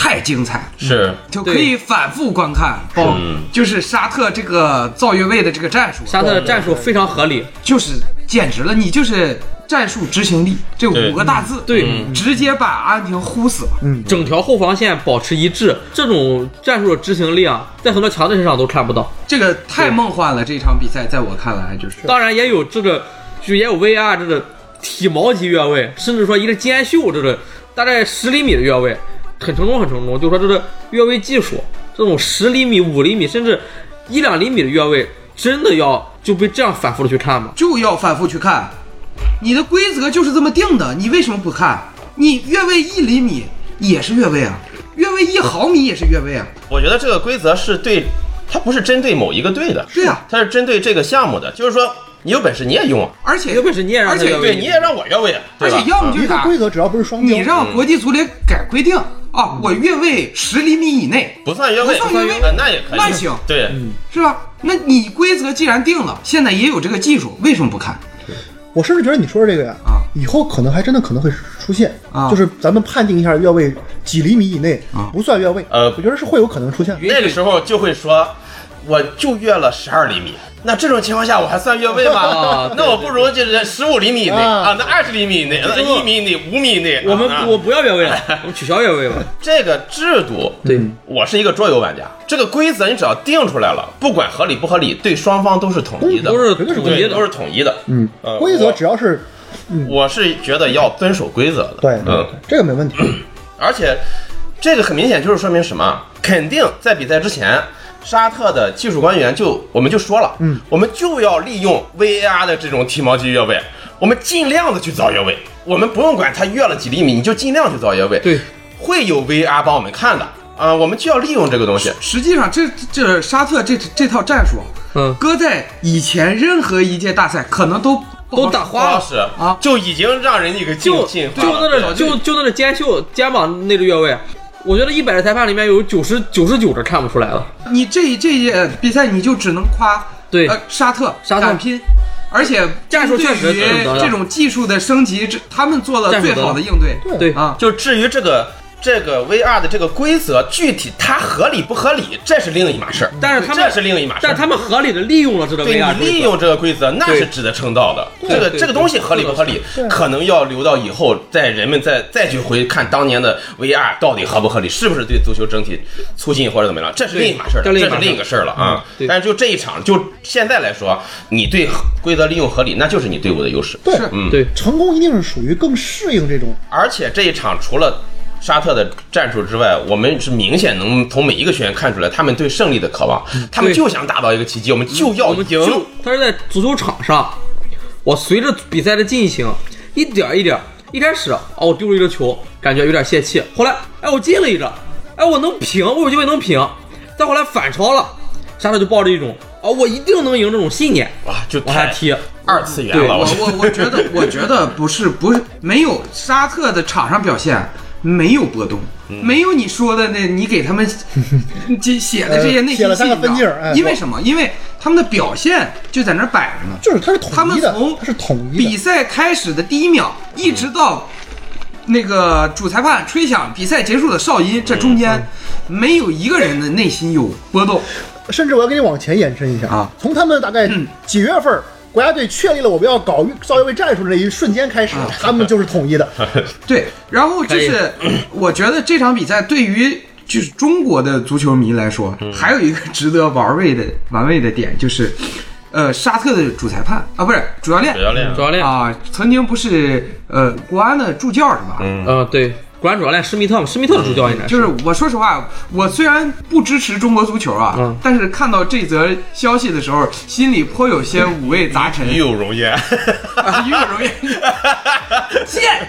太精彩。是。就可以反复观看，包嗯就是沙特这个造越位的这个战术，沙特的战术非常合理，就是简直了，你就是战术执行力这五个大字，对。嗯。直接把阿根廷呼死了。嗯。整条后防线保持一致，这种战术的执行力啊，在很多强队身上都看不到。这个太梦幻了，这场比赛在我看来就是。当然也有这个，就也有 VR 这个体毛级越位，甚至说一个肩袖这个大概十厘米的越位，很成功很成功。就说这个越位技术，这种十厘米、五厘米，甚至一两厘米的越位，真的要就被这样反复的去看吗？就要反复去看。你的规则就是这么定的，你为什么不看？你越位一厘米也是越位啊，越位一毫米也是越位啊。我觉得这个规则是对，它不是针对某一个队的，对啊它是针对这个项目的，就是说你有本事你也用啊，而且有本事你也让而且他越位对，你也让我越位啊，对吧而且？要么就一个是啥，规则只要不是双你，让国际足联改规定啊，我越位十厘米以内不算越位，不算越位呃那也可以，那行对，是吧？那你规则既然定了，现在也有这个技术，为什么不看？我甚至觉得你说的这个呀，啊以后可能还真的可能会出现，啊就是咱们判定一下越位几厘米以内啊不算越位，呃我觉得是会有可能出现。那个时候就会说，我就越了十二厘米。那这种情况下，我还算越位吗？啊 那我不如就是十五厘米以内啊啊，那二十厘米以内，那一米以内，五米以内。我们啊我不要越位了，我们取消越位吧。这个制度，对，我是一个桌游玩家，这个规则你只要定出来了，不管合理不合理，对双方都是统一的，都是绝对是统一的都。是统一的。嗯呃，规则只要是我是觉得要遵守规则的。对，嗯，这个没问题。而且这个很明显就是说明什么？肯定在比赛之前，沙特的技术官员就我们就说了，嗯，我们就要利用 VAR 的这种剃毛机越位，我们尽量的去造越位，我们不用管他越了几厘米，你就尽量去造越位，对，会有 VAR 帮我们看的。啊、我们就要利用这个东西。实际上这，这沙特这这套战术，嗯，搁在以前任何一届大赛，可能都都打花了。是啊。就已经让人家给就进就那个个就就那个肩袖肩膀那个越位，我觉得一百个裁判里面有九十九十九个看不出来了。你这这一届比赛你就只能夸对呃沙特沙特敢拼，而且战术确实对于是得的这种技术的升级，这他们做了最好的应对对啊。就至于这个这个 VR 的这个规则具体它合理不合理，这是另一码事儿。但是他们这是另一码事儿。但他们合理的利用了这个对 VR 你利用这个规则，那是值得称道的。这个这个东西合理不合理，可能要留到以后，在人们再再去回看当年的 VR 到底合不合理，是不是对足球整体促进或者怎么样，这是另一码事儿，这是另一个事儿了啊。对。但是就这一场，就现在来说，你对规则利用合理，那就是你队伍的优势。对，嗯，对。成功一定是属于更适应这种而且这一场除了沙特的战术之外，我们是明显能从每一个球员看出来，他们对胜利的渴望，他们就想打造一个奇迹，我们就要赢。就他是在足球场上，我随着比赛的进行，一点一点，一开始哦，我丢了一个球，感觉有点泄气，后来哎我进了一个，哎我能平，我有机会能平，再后来反超了，沙特就抱着一种哦我一定能赢这种信念哇，就太往下踢，二次元对了，我我我我觉得，我觉得不是不是没有沙特的场上表现没有波动，嗯。没有你说的那你给他们 写写的这些内心戏，因为什么？因为他们的表现就在那儿摆着呢。就是他是统他们一的从，它是统一比。赛开始的第一秒，一直到那个主裁判吹响比赛结束的哨音，这中嗯间没有一个人的内心有波动。甚至我要给你往前延伸一下啊，从他们大概嗯几月份儿国家队确立了我们要搞造越位战术的那一瞬间开始，啊他们就是统一的。对，然后就是我觉得这场比赛对于就是中国的足球迷来说，嗯还有一个值得玩味的玩味的点就是，呃，沙特的主裁判啊，不是主教练主教练主教练，啊，曾经不是呃国安的助教是吧？嗯嗯对，国安主教练施密特，施密特的助教应该就是我说实话，我虽然不支持中国足球啊，嗯但是看到这则消息的时候，心里颇有些五味杂陈。与有荣焉。啊，与有荣焉，贱。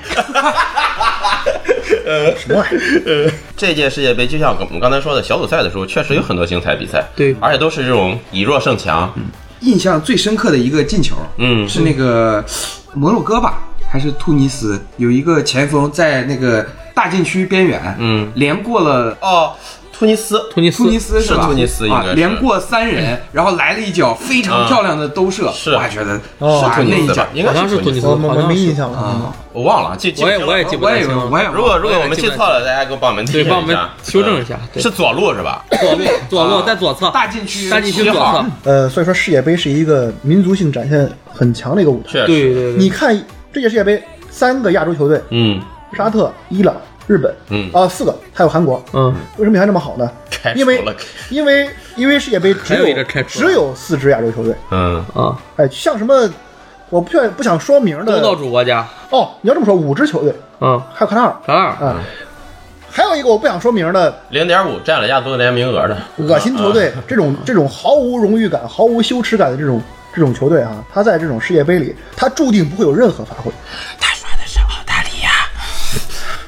什么玩意儿？这届世界杯就像我们刚才说的，小组赛的时候确实有很多精彩比赛，对而且都是这种以弱胜强。印象最深刻的一个进球，嗯是那个摩洛哥吧，还是突尼斯？有一个前锋在那个大禁区边缘，嗯连过了哦，突尼斯，突尼斯突尼斯吧？是突尼斯应该啊，是连过三人，然后来了一脚非常漂亮的兜射，是。我还觉得哦哇突尼斯吧？那一脚？应该好像是突尼斯，我好像是。印象了。啊，我忘了，记记我也我也记不我也太清了。我也如果如果我们记错了，大家给我帮我们提对帮我们修正一下对。是左路是吧？左路左路在左侧，大禁区。大禁区左侧，呃，所以说世界杯是一个民族性展现很强的一个舞台。对对对，你看这届世界杯，三个亚洲球队，嗯。沙特、伊朗、日本，嗯。啊，四个，还有韩国，嗯，为什么表现这么好呢？因为，因为因为世界杯只有一个开除只有四支亚洲球队，嗯，啊，哎，像什么，我不想不想说名的。东道主国家，哦，你要这么说，五支球队，嗯，还有卡塔尔。卡塔尔，嗯，还有一个我不想说名的零点五占了亚足联名额的。恶心球队，这种这种毫无荣誉感、毫无羞耻感的这种这种球队啊，他在这种世界杯里，他注定不会有任何发挥。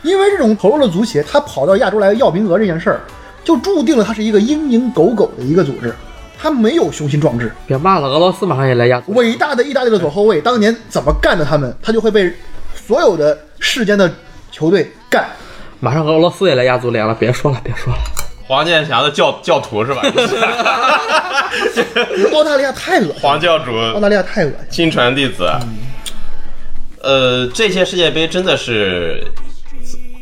因为这种投入的足协，他跑到亚洲来要名额这件事儿，就注定了他是一个蝇营狗苟的一个组织，他没有雄心壮志。别骂了，俄罗斯马上也来亚足。伟大的意大利的左后卫当年怎么干的他们，他就会被所有的世间的球队干。马上俄罗斯也来亚足联了，别说了，别说了。黄健翔的教教徒是吧？澳大利亚太恶心，黄教主澳大利亚太恶心。亲传弟子。呃，这届世界杯真的是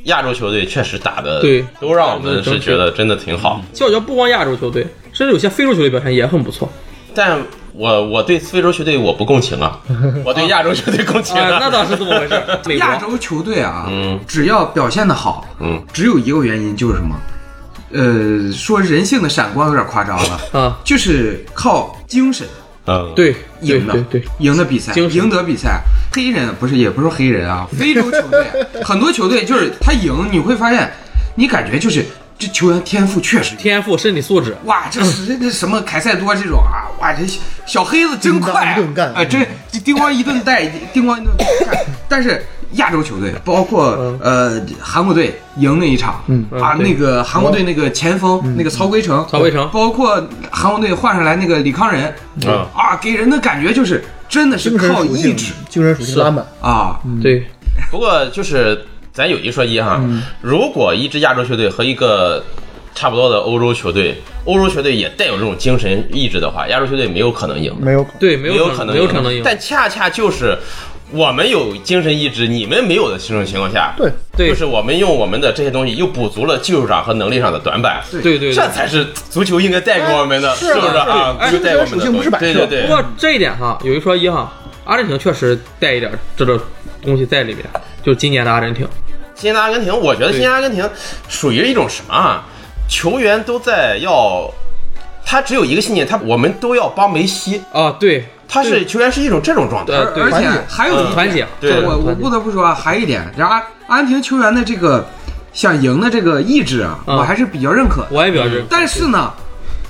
亚洲球队确实打的，对都让我们是觉得真的挺好。其实我觉得不光亚洲球队，甚至有些非洲球队表现也很不错。但我我对非洲球队我不共情啊，我对亚洲球队共情啊，那倒是这么回事。亚洲球队啊，嗯只要表现的好，嗯，只有一个原因就是什么？呃，说人性的闪光有点夸张了，啊，就是靠精神嗯，对，赢的，对？对，赢的比赛，赢得比赛。黑人不是，也不是黑人啊，非洲球队很多球队就是他赢，你会发现，你感觉就是这球员天赋确实天赋、身体素质，哇，这是这什么凯塞多这种啊，哇，这小黑子真快啊叮当一顿干。啊，这这叮咣一顿带，叮咣一顿干。但是亚洲球队，包括呃韩国队赢那一场，嗯。啊，那个韩国队那个前锋那个曹圭成，曹圭成。包括韩国队换上来那个李康仁，嗯。啊，给人的感觉就是真的是靠意志，精神属性拉满。啊，对，不过就是咱有一说一哈，如果一支亚洲球队和一个差不多的欧洲球队，欧洲球队也带有这种精神意志的话，亚洲球队没有可能赢，没有可能。对，没没有可可能没有可能赢。但恰恰就是我们有精神意志，你们没有的这种情况下，对，对就是我们用我们的这些东西又补足了技术上和能力上的短板。对对对这才是足球应该带给我们的，是啊不是啊？是啊就带给我们的精神属性不是摆设对对对不过，这一点哈，有一说一哈，阿根廷确实带一点这个东西在里面，就今年的阿根廷。今年的阿根廷，我觉得今年阿根廷属于一种什么啊？球员都在要，他只有一个信念，他我们都要帮梅西，啊，对，他是球员是一种这种状态。对而且还有一点团结，对我我不得不说啊，还有一点，然后阿阿根廷球员的这个想赢的这个意志啊，嗯我还是比较认可的。我也表示，但是呢，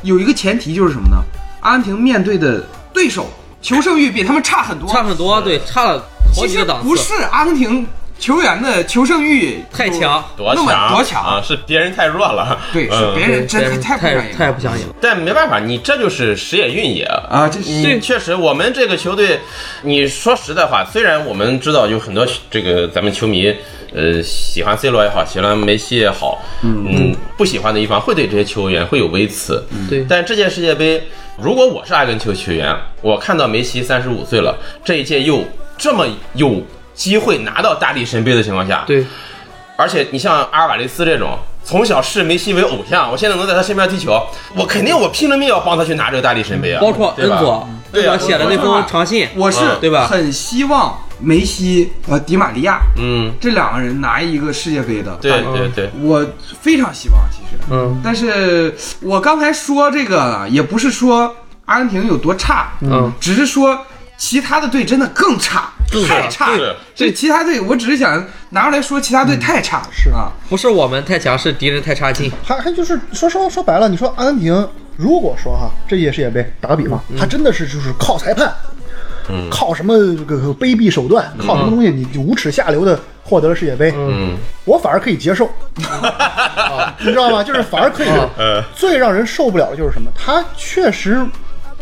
有一个前提就是什么呢？阿根廷面对的对手求胜欲比他们差很多，差很多，对，差了好其实几个档次。不是阿根廷球员的求胜欲太强，多强多强啊！是别人太弱了，对，是嗯别人真的太太不想赢太不想赢。但没办法，你这就是时也运也。啊！这确实，我们这个球队，你说实在话，虽然我们知道有很多这个咱们球迷，呃，喜欢 C 罗也好，喜欢梅西也好，嗯，不喜欢的一方会对这些球员会有微词。对，但这届世界杯，如果我是阿根廷球员，我看到梅西三十五岁了，这一届又这么有机会拿到大力神杯的情况下，对，而且你像阿尔瓦雷斯这种从小视梅西为偶像，我现在能在他身边踢球，我肯定我拼了命要帮他去拿这个大力神杯啊！包括恩佐，对啊恩佐写的那封长信，我是嗯对吧？很希望梅西和迪玛利亚嗯，这两个人拿一个世界杯的。对对对，我非常希望，其实，嗯。但是我刚才说这个也不是说阿根廷有多差，嗯，只是说其他的队真的更差，更差太差是。这其他队，我只是想拿出来说其他队太差，是啊，不是我们太强，是敌人太差劲。还还就是说说说白了，你说阿根廷，如果说哈这届世界杯打个比方，他真的是就是靠裁判，嗯靠什么这个卑鄙手段，靠什么东西你就无耻下流的获得了世界杯，嗯我反而可以接受，啊你知道吗？就是反而可以。呃，最让人受不了的就是什么？他确实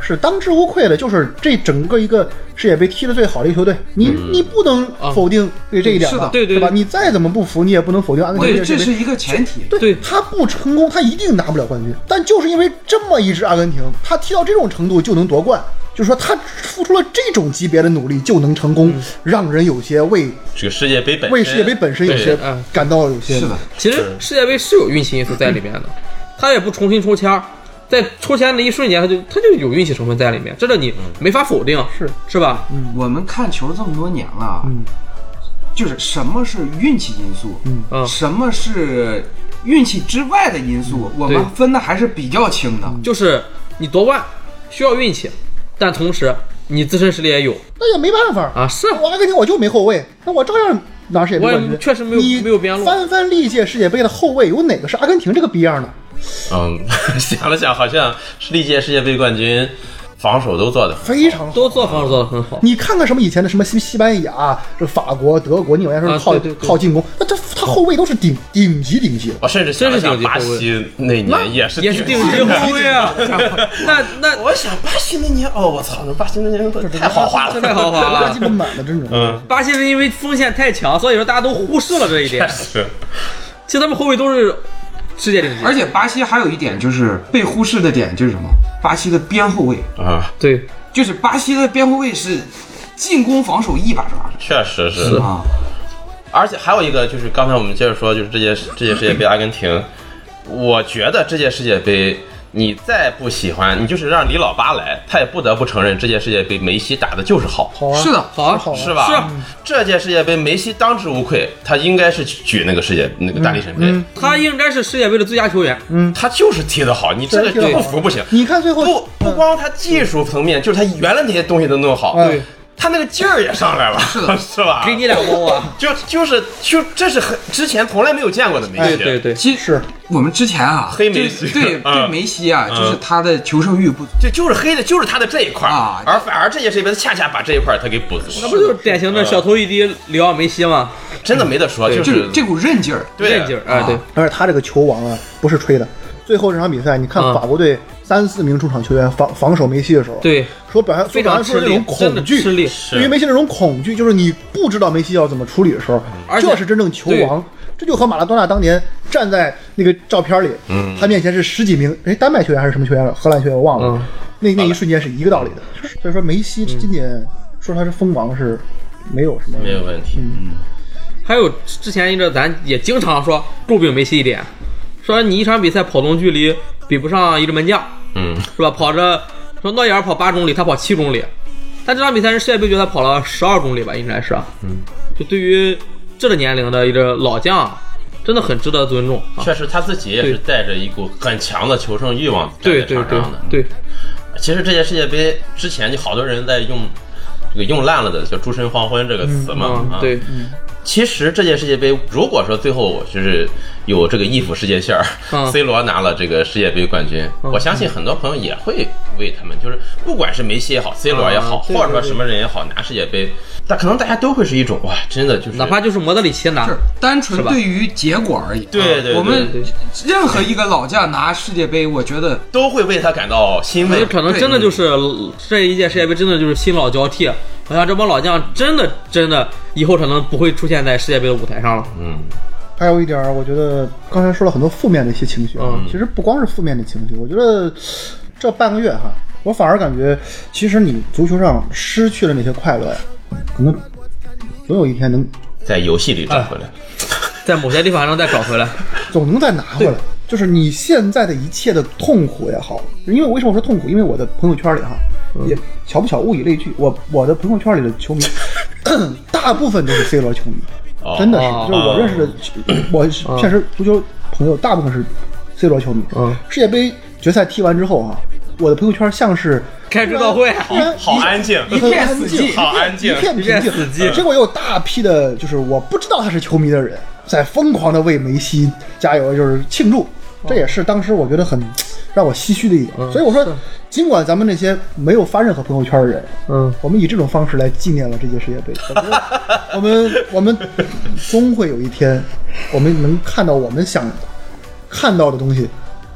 是当之无愧的，就是这整个一个世界杯踢得最好的一个球队，你你不能否定对这一点吧？是的对对对？吧你再怎么不服，你也不能否定阿根廷世界杯。觉得这是一个前提。对他不成功，他一定拿不了冠军。但就是因为这么一支阿根廷，他踢到这种程度就能夺冠，就是说他付出了这种级别的努力就能成功，让人有些为这个世界杯本身为世界杯本身有些嗯感到有些是的，其实世界杯是有运气因素在里面的，他也不重新抽签儿，在抽签的一瞬间，他就他就有运气成分在里面，这个你没法否定，是。是吧？我们看球这么多年了，嗯。就是什么是运气因素，嗯。什么是运气之外的因素，我们分的还是比较清的。就是你夺冠需要运气，但同时你自身实力也有那也没办法啊，是我阿根廷我就没后卫，那我照样拿世界杯我也冠军。确实没有你没有边路翻翻历届世界杯的后卫，有哪个是阿根廷这个逼样的？嗯，想了想，好像是历届世界杯冠军，防守都做的非常好。都做防守做的很好。你看看什么以前的什么西西班牙、这法国、德国，你有人说啊是靠、对对对靠进攻，那这他后卫都是顶顶级顶级。我甚至想了想，巴西那年也是也是顶级级后卫啊！那那我想巴西那年，哦，我操，那巴西那年太豪华了，太豪华垃了圾。满满的这种。嗯，巴西是因为锋线太强，所以说大家都忽视了这一点。是其实他们后卫都是世界顶级，而且巴西还有一点就是被忽视的点就是什么？巴西的边后卫，啊，对就是巴西的边后卫是进攻防守一把抓的确实是。啊。而且还有一个就是刚才我们接着说，就是这届这届世界杯阿根廷，我觉得这届世界杯。你再不喜欢，你就是让李老八来，他也不得不承认这届世界杯梅西打的就是好，好啊，是的好啊好啊。是吧？是啊。这届世界杯梅西当之无愧，他应该是举那个世界那个大力神杯，他应该是世界杯的最佳球员。嗯。他就是踢得好，你这个不服不行。你看最后不不光他技术层面，就是他原来那些东西都弄好，对他那个劲儿也上来了，是。的 是吧？给你两包啊！就就是就这是很之前从来没有见过的梅西，对对对，其实我们之前啊，黑梅西。对对 嗯。对梅西啊，嗯。就是他的求胜欲不足。就就是黑的，就是他的这一块儿。啊。而反而这届世界杯他恰恰把这一块儿他给补足了，那不就是典型的小头一滴里奥梅西吗？真的没得说，就就是。是这股韧劲儿，对韧劲儿，哎，对，而且他这个球王啊，不是吹的。最后这场比赛，你看嗯。法国队三四名中场球员防防守梅西的时候，，对，说表现非常吃力恐惧，吃力。对于梅西那种恐惧，就是你不知道梅西要怎么处理的时候，而且这是真正球王。这就和马拉多纳当年站在那个照片里，嗯他面前是十几名，哎，丹麦球员还是什么球员？荷兰球员我忘了。嗯那那一瞬间是一个道理的。所以说梅西今年说他是锋王是没有什么没有问题。还有之前一阵咱也经常说诟病梅西一点，说你一场比赛跑动距离比不上一个门将，嗯，是吧？跑着说诺伊尔跑八公里，他跑七公里，但这场比赛是世界杯决赛跑了十二公里吧，应该是。嗯，就对于这个年龄的一个老将，真的很值得尊重啊。确实他自己也是带着一股很强的求胜欲望站在对对对场上的。对，其实这届世界杯之前就好多人在用这个用烂了的叫“诸神黄昏”这个词嘛，对，其实这届世界杯，如果说最后就是有这个一府世界线儿、嗯。C 罗拿了这个世界杯冠军，我相信很多朋友也会为他们，就是不管是梅西也好，C 罗也好，啊或者说什么人也好，拿世界杯，但可能大家都会是一种哇，真的就是哪怕就是莫德里奇拿。是，单纯对于结果而已。对对对。我们任何一个老将拿世界杯，我觉得都会为他感到欣慰。可能真的就是这一届世界杯，真的就是新老交替。好像这帮老将真的真的以后可能不会出现在世界杯的舞台上了。嗯，还有一点儿，我觉得刚才说了很多负面的一些情绪啊，嗯其实不光是负面的情绪，我觉得这半个月哈，我反而感觉，其实你足球上失去了那些快乐呀，可能总有一天能在游戏里找回来。在某些地方还能再找回来。总能再拿回来。就是你现在的一切的痛苦也好，因为为什么我说痛苦？因为我的朋友圈里哈，也巧不巧物以类聚，我我的朋友圈里的球迷，大部分都是 C 罗球迷，哦真的是，哦就是我认识的，我现实足球朋友大部分是 C 罗球迷。嗯世界杯决赛踢完之后啊，我的朋友圈像是开追悼会，好安静，一片死寂，好安静一片平一片静死寂结果有大批的，就是我不知道他是球迷的人，在疯狂的为梅西加油，就是庆祝。这也是当时我觉得很让我唏嘘的一点。所以我说，尽管咱们那些没有发任何朋友圈的人，嗯，我们以这种方式来纪念了这届世界杯。我觉得我们我们终会有一天，我们能看到我们想看到的东西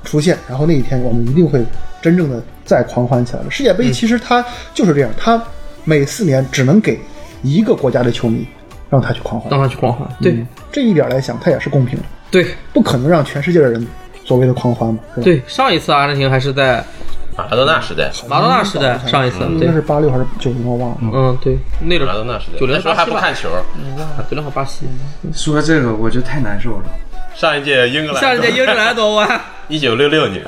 出现，然后那一天我们一定会真正的再狂欢起来的。世界杯其实它就是这样，它每四年只能给一个国家的球迷让他去狂欢。让他去狂欢。对嗯这一点来讲，它也是公平的，对不可能让全世界的人所谓的狂欢嘛，对，上一次阿根廷还是在马拉多纳时代，马拉多纳时代，上一次对。应该，是八六还是九零，我忘了。嗯对，那马拉多纳时代，九零时候还不看球。九零和巴西，说这个我就太难受了。上一届英格兰，上一届英格兰夺冠 一九六六年，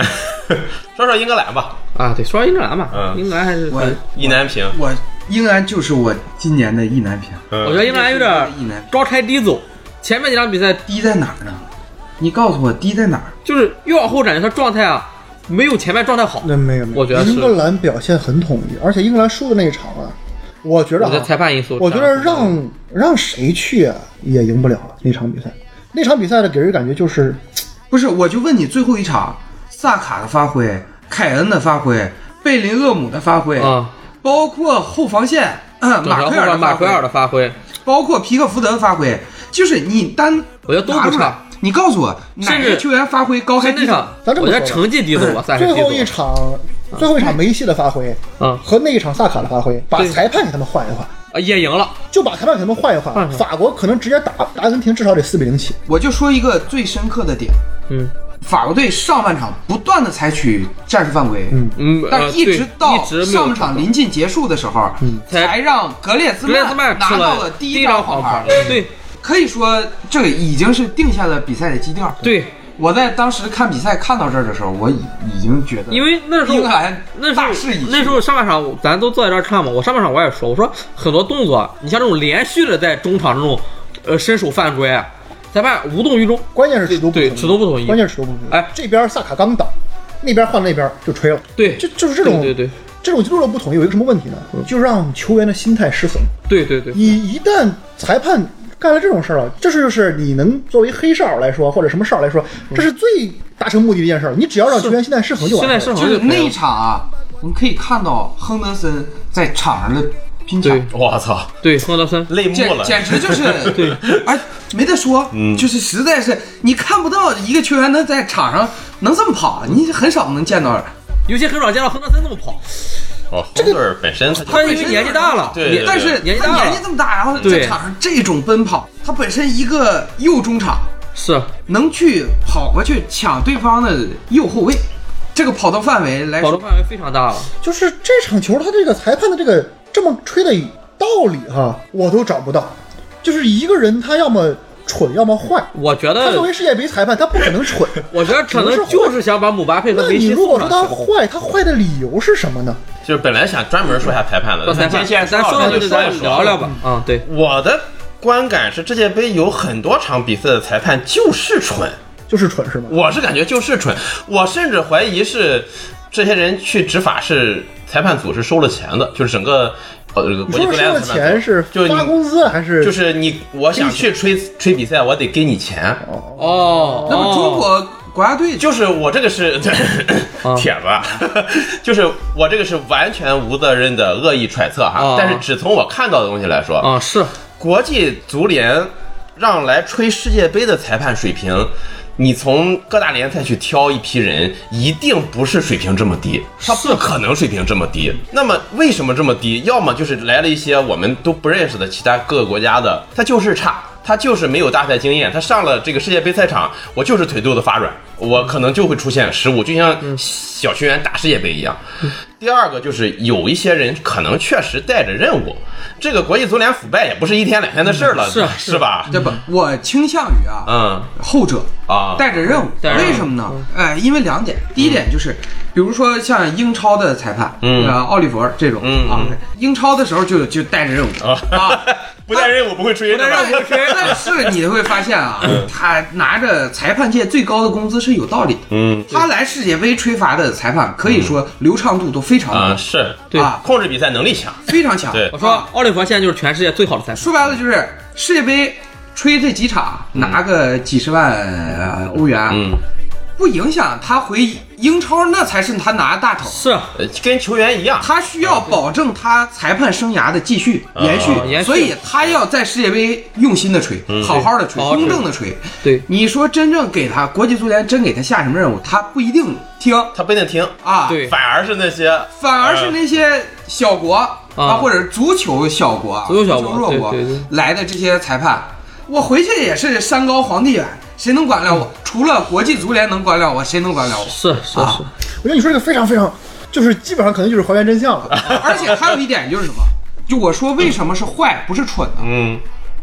说说英格兰吧，啊，对，说英格兰吧，嗯。英格兰还是我意难平。我英格兰就是我今年的意难平，我我觉得英格兰有点意难高开低走，前面几场比赛低在哪儿呢？你告诉我低在哪儿？就是越往后感觉他状态啊没有前面状态好。那没有没有，我觉得英格兰表现很统一，而且英格兰输的那一场啊，我觉得我觉得啊裁判因素，我觉得让让谁去啊也赢不了那场比赛。那场比赛的给人感觉就是，不是，我就问你，最后一场萨卡的发挥、凯恩的发挥、贝林厄姆的发挥，啊，包括后防线、马奎尔的马奎尔挥，的发挥，包括皮克福德的发挥，就是你单我觉得都不差。你告诉我哪甚至个球员发挥高开低走？在那场，我觉得咱这么说吧成绩低走。最后一场最后一场梅西的发挥嗯和那一场萨卡的发挥，把裁判给他们换一换。啊，也赢了。就把裁判给他们换一换，换法国可能直接打打阿根廷，至少得四比零起。我就说一个最深刻的点，嗯法国队上半场不断的采取战术犯规，嗯嗯，但一直到上半场临近结束的时候，才才让格列兹曼拿到了第第一张黄牌黄牌。。对可以说，这个已经是定下了比赛的基调。对，我在当时看比赛看到这儿的时候，我已已经觉得，因为那时候英格兰那时候大势已那时候上半场咱都坐在这儿看嘛，我上半场我也说，我说很多动作，你像这种连续的在中场这种呃伸手犯规，裁判无动于衷。关键是尺度不对尺度不统一关键是尺度不统一。哎这边萨卡刚倒，那边换那边就吹了。对，就就是这种对对对这种极度的不统一有一个什么问题呢？就让球员的心态失衡。对对对，你一旦裁判干了这种事儿了，这是就是你能作为黑哨来说，或者什么哨来说，这是最达成目的的一件事儿。你只要让球员现在失衡就完了。现在是就是那一场啊，我们可以看到亨德森在场上的拼抢对，我操，对亨德森，泪目简了。简直就是 对，哎，没得说，嗯就是实在是你看不到一个球员能在场上能这么跑，你很少能见到。尤其很少见到亨德森这么跑，哦，这个本身他因为年纪大了，对年但是年纪大了他年纪，这么大，然后在场上这种奔跑，他本身一个右中场是能去跑过去抢对方的右后卫，这个跑动范围来说，跑动范围非常大了。就是这场球他这个裁判的这个这么吹的道理哈，我都找不到。就是一个人他要么蠢，要么坏。我觉得，他作为世界杯裁判，他不可能蠢。我觉得可能就是想把姆巴佩和那梅西你如果说。他坏，他坏的理由是什么呢？就是本来想专门说一下裁判的，说裁判，咱说就说咱聊聊吧。啊，对，我的观感是，世界杯有很多场比赛的裁判就是蠢，就是蠢是吗？我是感觉就是蠢，我甚至怀疑是这些人去执法是裁判组是收了钱的，就是整个呃这个你国际足说的钱是就发工资还是就是你我想去吹吹比赛，我得给你钱，哦，那么中国国家队就是我这个是 啊。帖子，啊 就是我这个是完全无责任的恶意揣测哈啊，但是只从我看到的东西来说，啊是。国际足联让来吹世界杯的裁判水平，你从各大联赛去挑一批人，一定不是水平这么低，他不可能水平这么低。那么为什么这么低？要么就是来了一些我们都不认识的其他各个国家的，他就是差。他就是没有大赛经验，他上了这个世界杯赛场，我就是腿肚子发软，我可能就会出现失误，就像小学员打世界杯一样。第二个就是有一些人可能确实带着任务，这个国际足联腐败也不是一天两天的事儿了，是是吧？对不？我倾向于啊，嗯后者啊，带着任务，为什么呢？哎，因为两点，第一点就是，比如说像英超的裁判，嗯呃，奥利弗这种嗯啊，英超的时候就就带着任务啊。不带任务不会吹，但是你会发现啊，他拿着裁判界最高的工资是有道理的。嗯他来世界杯吹罚的裁判，可以说流畅度都非常啊，高，是对啊控制比赛能力强，非常强。对我说奥利弗现在就是全世界最好的裁判。说白了就是世界杯吹这几场拿个几十万呃欧元，嗯，不影响他回英超，那才是他拿大头。是呃跟球员一样，他需要保证他裁判生涯的继续延续，所以他要在世界杯用心的吹，好好的吹，公正的吹。对。你说真正给他国际足联真给他下什么任务，他不一定听。他不一定听，啊。对。反而是那些反而是那些小国啊，或者足球小国、足球小国弱国来的这些裁判，我回去也是山高皇帝远，谁能管了我？除了国际足联能管了我，谁能管了我？是是啊是，我觉得你说这个非常非常，就是基本上可能就是还原真相了。而且还有一点就是什么？就我说为什么是坏，不是蠢呢？嗯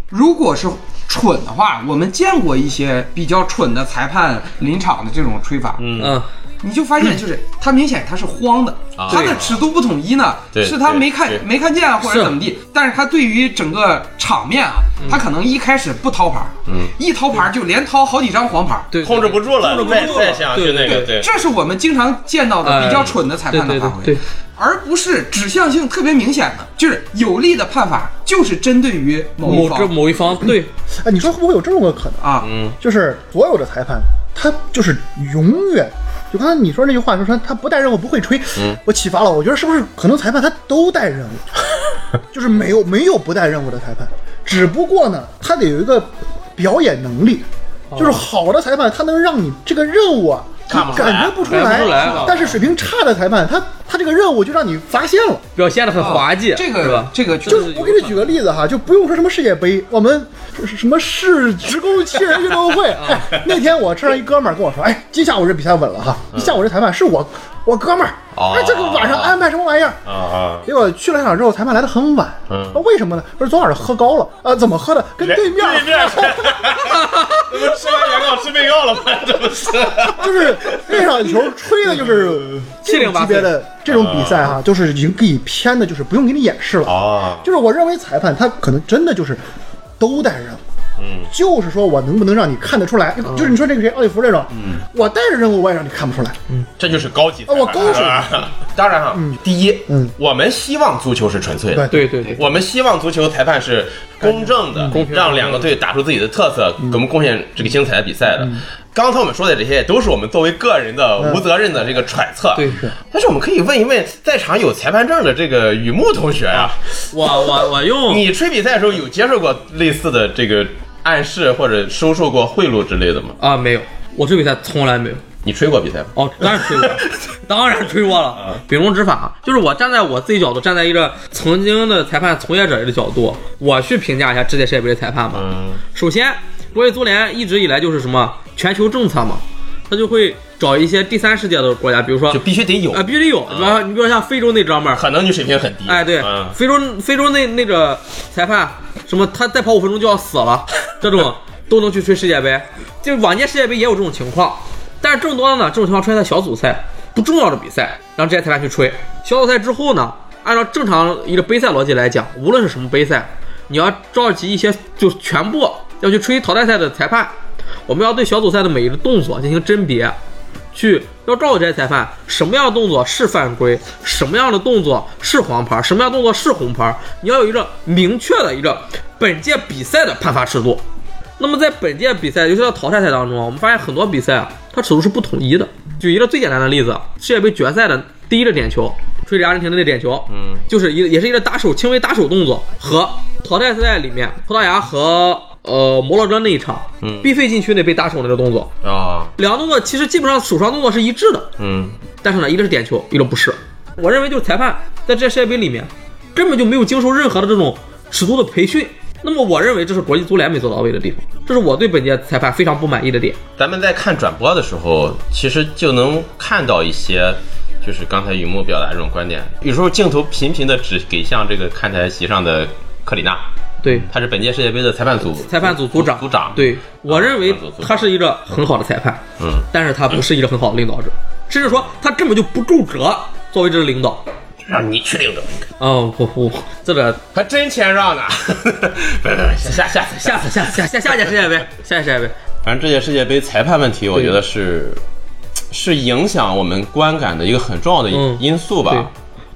如果是蠢的话，我们见过一些比较蠢的裁判临场的这种吹法，嗯你就发现就是他明显他是慌的，啊它的尺度不统一呢，是他没看没看见或者怎么地，但是他对于整个场面啊，他可能一开始不掏牌，嗯，一掏牌就连掏好几张黄牌，对，控制不住了，控制不住了对那个对，这是我们经常见到的比较蠢的裁判的发挥，而不是指向性特别明显的，就是有利的判法就是针对于某这方某一方。对，哎，你说会不会有这么个可能？啊，嗯，就是所有的裁判，他就是永远，就刚才你说那句话，就说他不带任务不会吹，嗯我启发了，我觉得是不是可能裁判他都带任务，就是没有没有不带任务的裁判，只不过呢，他得有一个表演能力，就是好的裁判他能让你这个任务啊。看不出来感觉不出来啊但是水平差的裁判，他他这个任务就让你发现了。表现的很滑稽，啊这个是吧？这个就是我给你举个例子哈，就不用说什么世界杯，我们是什么市职工七人运动会。哎，那天我车上一哥们儿跟我说，哎，今下午这比赛稳了哈，一下午这裁判是我我哥们儿，哦哎，这个晚上安排什么玩意儿？啊啊，结果去了现场之后，裁判来的很晚。嗯为什么呢？说昨晚上喝高了啊？怎么喝的？跟对面对面，怎么吃完原告吃被告了吗？这不是？就是那场球吹的就是这种级别的这种比赛哈，就是已经给你偏的，就是不用给你演示了。啊，就是我认为裁判他可能真的就是都带任务，嗯，就是说我能不能让你看得出来，就是你说这个谁奥利弗这种，嗯。我带着任务我也让你看不出来，嗯。这就是高级我高级。是吧 当然哈，第一，嗯。我们希望足球是纯粹的，对。对对，我们希望足球裁判是公正的，公平让两个队打出自己的特色，给我们贡献这个精彩的比赛嗯。的。刚才我们说的这些，都是我们作为个人的无责任的这个揣测。对是但是我们可以问一问在场有裁判证的这个雨木同学呀、我我我用 你吹比赛的时候有接受过类似的这个暗示或者收受过贿赂之类的吗？啊没有，我吹比赛从来没有。你吹过比赛吗？哦，当然吹过，当然吹过了。秉公执法，就是我站在我自己角度，站在一个曾经的裁判从业者的角度，我去评价一下这届世界杯的裁判吧。嗯，首先，国际足联一直以来就是什么全球政策嘛，他就会找一些第三世界的国家，比如说就必须得有啊、，必须得有。比方说，你比如说像非洲那哥们儿，可能你水平很低。哎，对，嗯，非洲非洲那那个裁判，什么他再跑五分钟就要死了，这种 都能去吹世界杯。就往届世界杯也有这种情况，但是更多的呢，这种情况出现在小组赛不重要的比赛，让这些裁判去吹。小组赛之后呢，按照正常一个杯赛逻辑来讲，无论是什么杯赛，你要召集一些就全部要去吹淘汰赛的裁判，我们要对小组赛的每一个动作进行甄别。去要告诉这些裁判什么样的动作是犯规，什么样的动作是黄牌，什么样的动作是红牌，你要有一个明确的一个本届比赛的判罚尺度。那么在本届比赛，尤其到淘汰赛当中啊，我们发现很多比赛啊，它尺度是不统一的。举一个最简单的例子，世界杯决赛的第一个点球，吹着阿根廷的那点球，嗯，就是一个也是一个打手轻微打手动作，和淘汰赛里面葡萄牙和呃摩洛哥那一场，嗯必费禁区内被打手那个动作，啊，两个动作其实基本上手上动作是一致的，嗯，但是呢，一个是点球，一个不是。我认为就是裁判在这世界杯里面根本就没有经受任何的这种尺度的培训。那么我认为这是国际足联没做到位的地方，这是我对本届裁判非常不满意的点。咱们在看转播的时候，其实就能看到一些，就是刚才雨木表达这种观点。有时候镜头频频的只给向这个看台席上的克里纳，对，他是本届世界杯的裁判组裁判组组长，组长，，对我认为他是一个很好的裁判，嗯，但是他不是一个很好的领导者，甚至说他根本就不够格作为这个领导。让你去领着，哦，不不，这个还真谦让呢。不不不，下下下次。下次下次下下下届世界杯，下届世界杯，反正这届世界杯裁判问题，我觉得是是影响我们观感的一个很重要的嗯因素吧。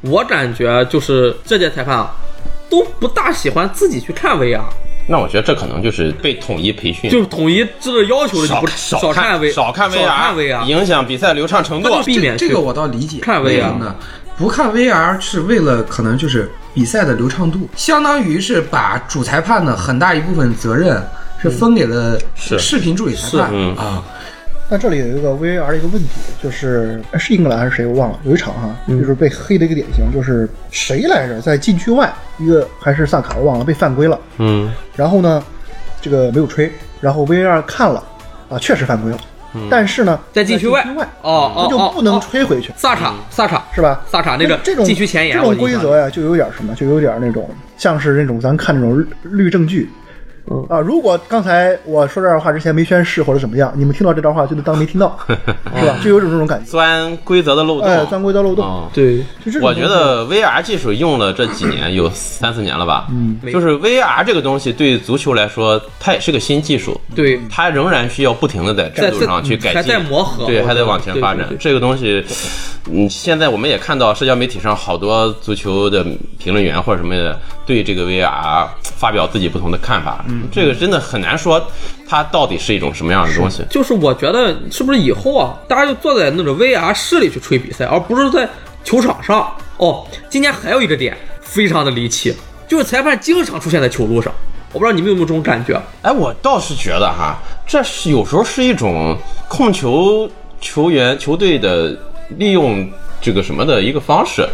对，我感觉就是这届裁判啊，都不大喜欢自己去看 VR，那我觉得这可能就是被统一培训，就是统一这个要求的就少不少看 V 少看 VR，影响比赛流畅程度避免这个我倒理解。看 VR 呢？不看 VR 是为了可能就是比赛的流畅度，相当于是把主裁判的很大一部分责任是分给了视频助理裁判嗯啊。但这里有一个 VAR 的一个问题，就是哎是英格兰还是谁我忘了，有一场哈，嗯。就是被黑的一个典型，就是谁来着，在禁区外一个还是萨卡我忘了被犯规了，嗯，然后呢，这个没有吹，然后 VAR 看了啊，确实犯规了，但是呢，在禁区外外哦哦哦那就不能哦吹回去，萨卡萨卡是吧？萨卡那个这种禁区前沿，这种规则呀，就有点什么，就有点那种像是那种咱看那种律律政剧，啊，如果刚才我说这段话之前没宣誓或者怎么样，你们听到这段话就能当没听到，是吧？就有种这种感觉，钻规则的漏洞。哎，钻规则漏洞。哦对，我觉得 VR 技术用了这几年，有三四年了吧。嗯，就是 VR 这个东西对足球来说，它也是个新技术。对，它仍然需要不停的在制度上去改进，还在磨合对，还得往前发展对对对。这个东西，嗯，现在我们也看到社交媒体上好多足球的评论员或者什么的，对这个 VR 发表自己不同的看法。嗯，这个真的很难说它到底是一种什么样的东西。就是我觉得是不是以后啊，大家就坐在那种 VR 室里去吹比赛，而不是在球场上。哦，今年还有一个点非常的离奇，就是裁判经常出现在球路上。我不知道你们有没有这种感觉？哎，我倒是觉得哈，这是有时候是一种控球球员球队的利用这个什么的一个方式，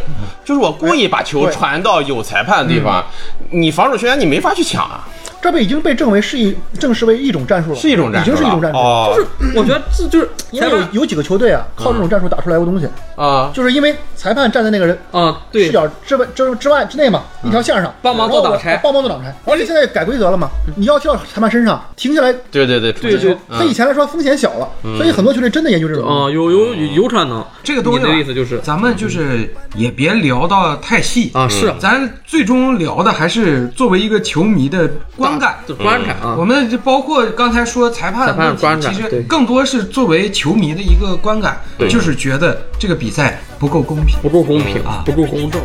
就是我故意把球传到有裁判的地方，你防守球员你没法去抢啊，这被已经被证为是一正式为一种战术了，是一种战术，已经是一种战术。哦，就是我觉得这就是因为有有几个球队啊，靠这种战术打出来过东西，啊，就是因为裁判站在那个人啊，对。视，角之外之之外之内嘛，一条线上。帮忙做挡拆。帮忙做挡拆。而且现在改规则了嘛，你要跳到裁判身上停下来对对对，对对，他以前来说风险小了，所以很多球队真的研究这种。啊，有有有有可能。这个东西你的意思就是咱们就是也别聊到太细。啊，是。啊咱最终聊的还是作为一个球迷的观感。就观感啊。我，们就包括刚才说裁判的问题观感对其实更多是作为球迷的一个观感，就是觉得这个比赛不够公平。不够公平啊，不够公正。